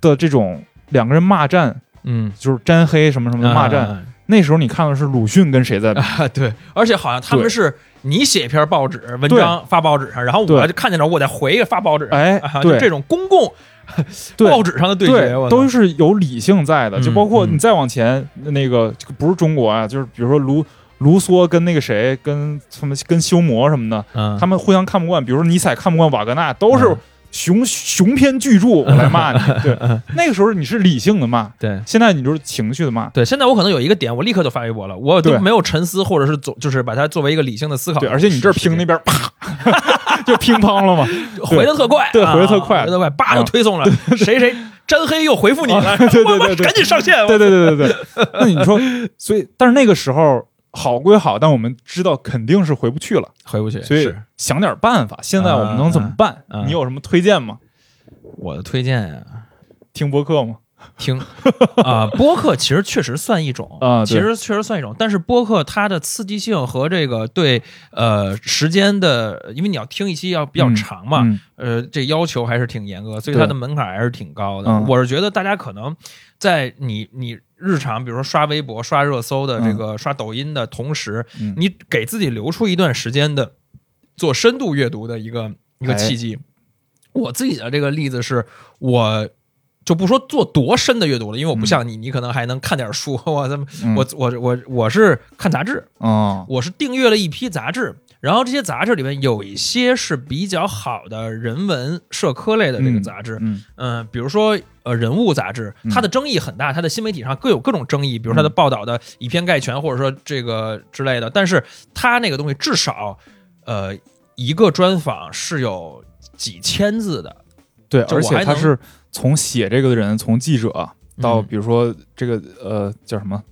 的这种两个人骂战，嗯就是沾黑什么什么的骂战。啊那时候你看的是鲁迅跟谁在啊，对，而且好像他们是你写一篇报纸文章发报纸上，然后我就看见了，我再回一个发报纸上，哎啊，对。就这种公共报纸上的对决，都是有理性在的。嗯就包括嗯。你再往前，那个不是中国啊，就是比如说卢卢梭跟那个谁，跟什么跟修魔什么的，嗯。他们互相看不惯。比如说尼采看不惯瓦格纳，都是嗯雄雄篇巨著，我来骂你。[LAUGHS] 对，那个时候你是理性的骂，对。现在你就是情绪的骂。对，现在我可能有一个点，我立刻就发微博了，我都对没有沉思，或者是总就是把它作为一个理性的思考。对，而且你这儿拼那边啪，[LAUGHS] 就乒乓了嘛。回的特快，对啊回的特快回的特快，叭就啊推送了，[LAUGHS] 谁谁真黑又回复你了，对对对赶紧上线，对对对对对。那你说，所以但是那个时候好归好，但我们知道肯定是回不去了。回不去。所以是想点办法。现在我们能怎么办？你有什么推荐吗？我的推荐呀，听播客吗？听啊，播客其实确实算一种啊其实确实算一种，但是播客它的刺激性和这个对呃时间的，因为你要听一期要比较长嘛，嗯呃，这要求还是挺严格，所以它的门槛还是挺高的。嗯我是觉得大家可能在你你日常，比如说刷微博、刷热搜的这个、刷抖音的同时，嗯你给自己留出一段时间的做深度阅读的一个一个哎契机。我自己的这个例子是我。就不说做多深的阅读了，因为我不像你，你可能还能看点书。我怎么，嗯我我我我是看杂志，哦我是订阅了一批杂志，然后这些杂志里面有一些是比较好的人文社科类的这个杂志，嗯。嗯、比如说呃人物杂志，嗯它的争议很大，它的新媒体上各有各种争议，比如它的报道的以偏概全，或者说这个之类的，但是它那个东西至少呃一个专访是有几千字的，对，而且它是从写这个的人，从记者到嗯。比如说这个呃叫什么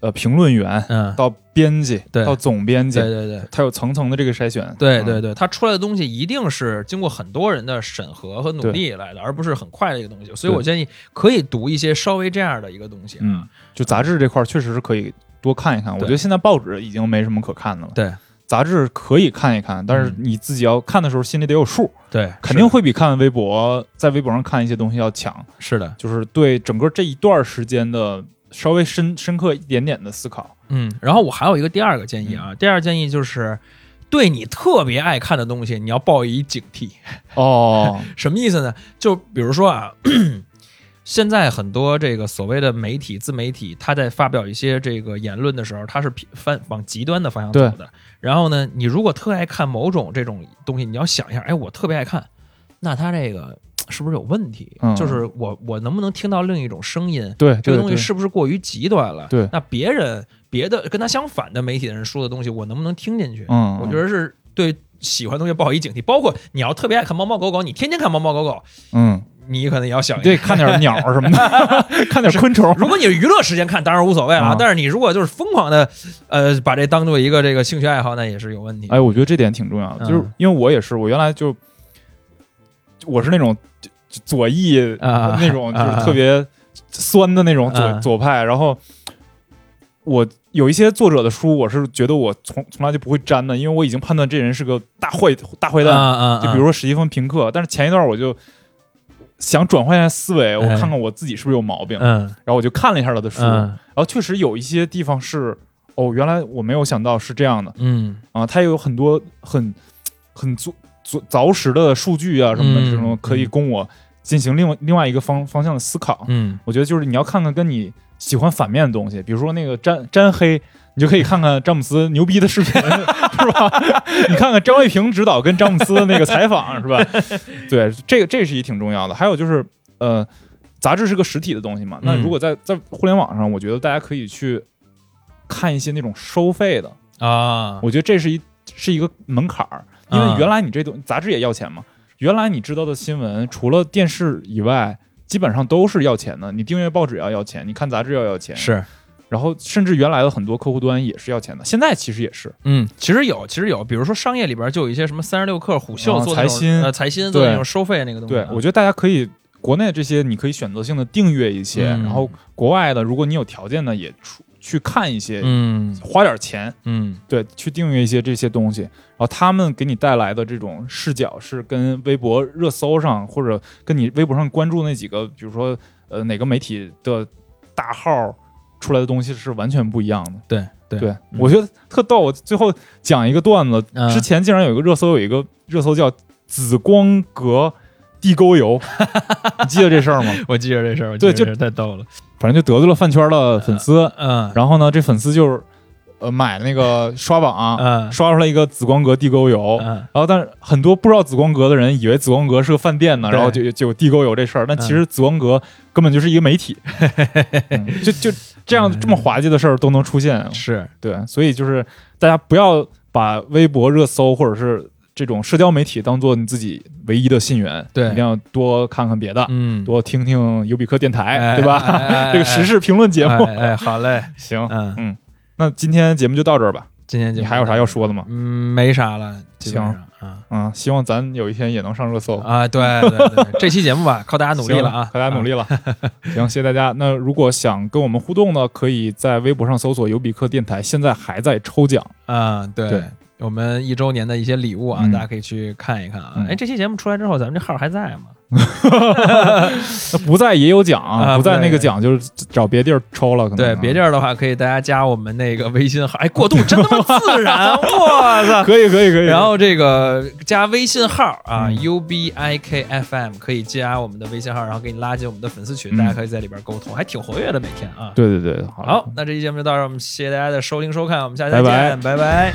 呃评论员，嗯，到编辑，对到总编辑对，对对。它有层层的这个筛选。嗯对对对，它出来的东西一定是经过很多人的审核和努力来的，而不是很快的一个东西。所以我建议可以读一些稍微这样的一个东西啊。嗯，就杂志这块儿确实是可以多看一看。我觉得现在报纸已经没什么可看的了。对杂志可以看一看，但是嗯你自己要看的时候心里得有数，对，肯定会比看微博在微博上看一些东西要强。是的。就是对整个这一段时间的稍微深深刻一点点的思考。嗯，然后我还有一个第二个建议啊，第二个建议就是，对你特别爱看的东西，你要抱以警惕。哦，[LAUGHS] 什么意思呢？就比如说啊，[CLEARS THROAT] 现在很多这个所谓的媒体、自媒体，他在发表一些这个言论的时候，他是偏翻往极端的方向走的。然后呢，你如果特爱看某种这种东西，你要想一下，哎，我特别爱看，那他这个是不是有问题？嗯就是我我能不能听到另一种声音？对这个东西是不是过于极端了？对那别人别的跟他相反的媒体的人说的东西，我能不能听进去？嗯，我觉得是对喜欢的东西抱以警惕。包括你要特别爱看猫猫狗狗，你天天看猫猫狗狗，嗯，你可能也要想一对，看点鸟什么的，[LAUGHS] 看点昆虫。如果你是娱乐时间看，当然无所谓了。但是你如果就是疯狂的，呃，把这当做一个这个兴趣爱好，那也是有问题。哎，我觉得这点挺重要的，就是嗯因为我也是，我原来就我是那种左翼啊那种，就是啊。特别酸的那种左啊。左派，然后我有一些作者的书，我是觉得我从从来就不会沾的，因为我已经判断这人是个大坏大坏蛋，就比如说史蒂芬平克，但是前一段我就想转换一下思维，我哎。看看我自己是不是有毛病，嗯。然后我就看了一下他的书，嗯。然后确实有一些地方是哦，原来我没有想到是这样的。嗯。啊，他有很多很很凿凿凿实的数据啊什么的，嗯这种可以供我进行另外另外一个方方向的思考。嗯我觉得就是你要看看跟你喜欢反面的东西，比如说那个詹詹黑，你就可以看看詹姆斯牛逼的视频，[LAUGHS] 是吧？你看看张卫平指导跟詹姆斯的那个采访，是吧？对，这个这是一挺重要的。还有就是呃。杂志是个实体的东西嘛，那嗯如果在在互联网上，我觉得大家可以去看一些那种收费的，啊，我觉得这是一是一个门槛儿，因为啊原来你这东杂志也要钱嘛，原来你知道的新闻除了电视以外，基本上都是要钱的。你订阅报纸要要钱，你看杂志要要钱，。是然后甚至原来的很多客户端也是要钱的，现在其实也是。嗯，其实有，其实有，比如说商业里边就有一些什么三十六氪、虎嗅啊做财新呃财新做那对种收费那个东西啊。对，我觉得大家可以国内这些你可以选择性的订阅一些，嗯然后国外的如果你有条件的也出去看一些，嗯花点钱，嗯对，去订阅一些这些东西，然后他们给你带来的这种视角是跟微博热搜上或者跟你微博上关注那几个，比如说呃哪个媒体的大号出来的东西是完全不一样的。对对对，嗯我觉得特逗。我最后讲一个段子，嗯之前竟然有一个热搜，有一个热搜叫“紫光阁地沟油”，你记得这事儿吗？[LAUGHS] 我记得这事儿，我对就太逗了。反正就得罪了饭圈的粉丝，嗯然后呢，这粉丝就是呃买那个刷榜，嗯。刷出来一个紫光阁地沟油。嗯。然后，但是很多不知道紫光阁的人以为紫光阁是个饭店呢，然后就就地沟油这事儿，但其实紫光阁根本就是一个媒体，[LAUGHS] 嗯就就这样这么滑稽的事儿都能出现，是。对，所以就是大家不要把微博热搜或者是这种社交媒体当做你自己唯一的信源，对一定要多看看别的，嗯多听听尤比克电台，哎对吧？[LAUGHS] 这个时事评论节目，哎哎好嘞，[LAUGHS] 行，嗯嗯，那今天节目就到这儿吧，今天就你还有啥要说的吗？嗯没啥了，行上啊嗯，希望咱有一天也能上热搜。啊对对对，这期节目吧，[LAUGHS] 靠大家努力了啊，靠大家努力了。行，谢谢大家。那如果想跟我们互动呢，可以在微博上搜索“尤比克电台”，现在还在抽奖。啊对对。我们一周年的一些礼物啊，嗯大家可以去看一看啊。嗯哎，这期节目出来之后，咱们这号还在吗？那 [LAUGHS] 不在也有奖，啊不在不在那个奖就是找别地儿抽了。可能对，别地儿的话，可以大家加我们那个微信号。哎，过渡真他妈自然，我操！[LAUGHS] 可以可以可以。然后这个加微信号啊、嗯 u b i k f m 可以加我们的微信号，然后给你拉进我们的粉丝群，嗯大家可以在里边沟通，还挺活跃的每天啊。对对对，好好，那这期节目就到这儿，我们谢谢大家的收听收看，我们下期再见，拜拜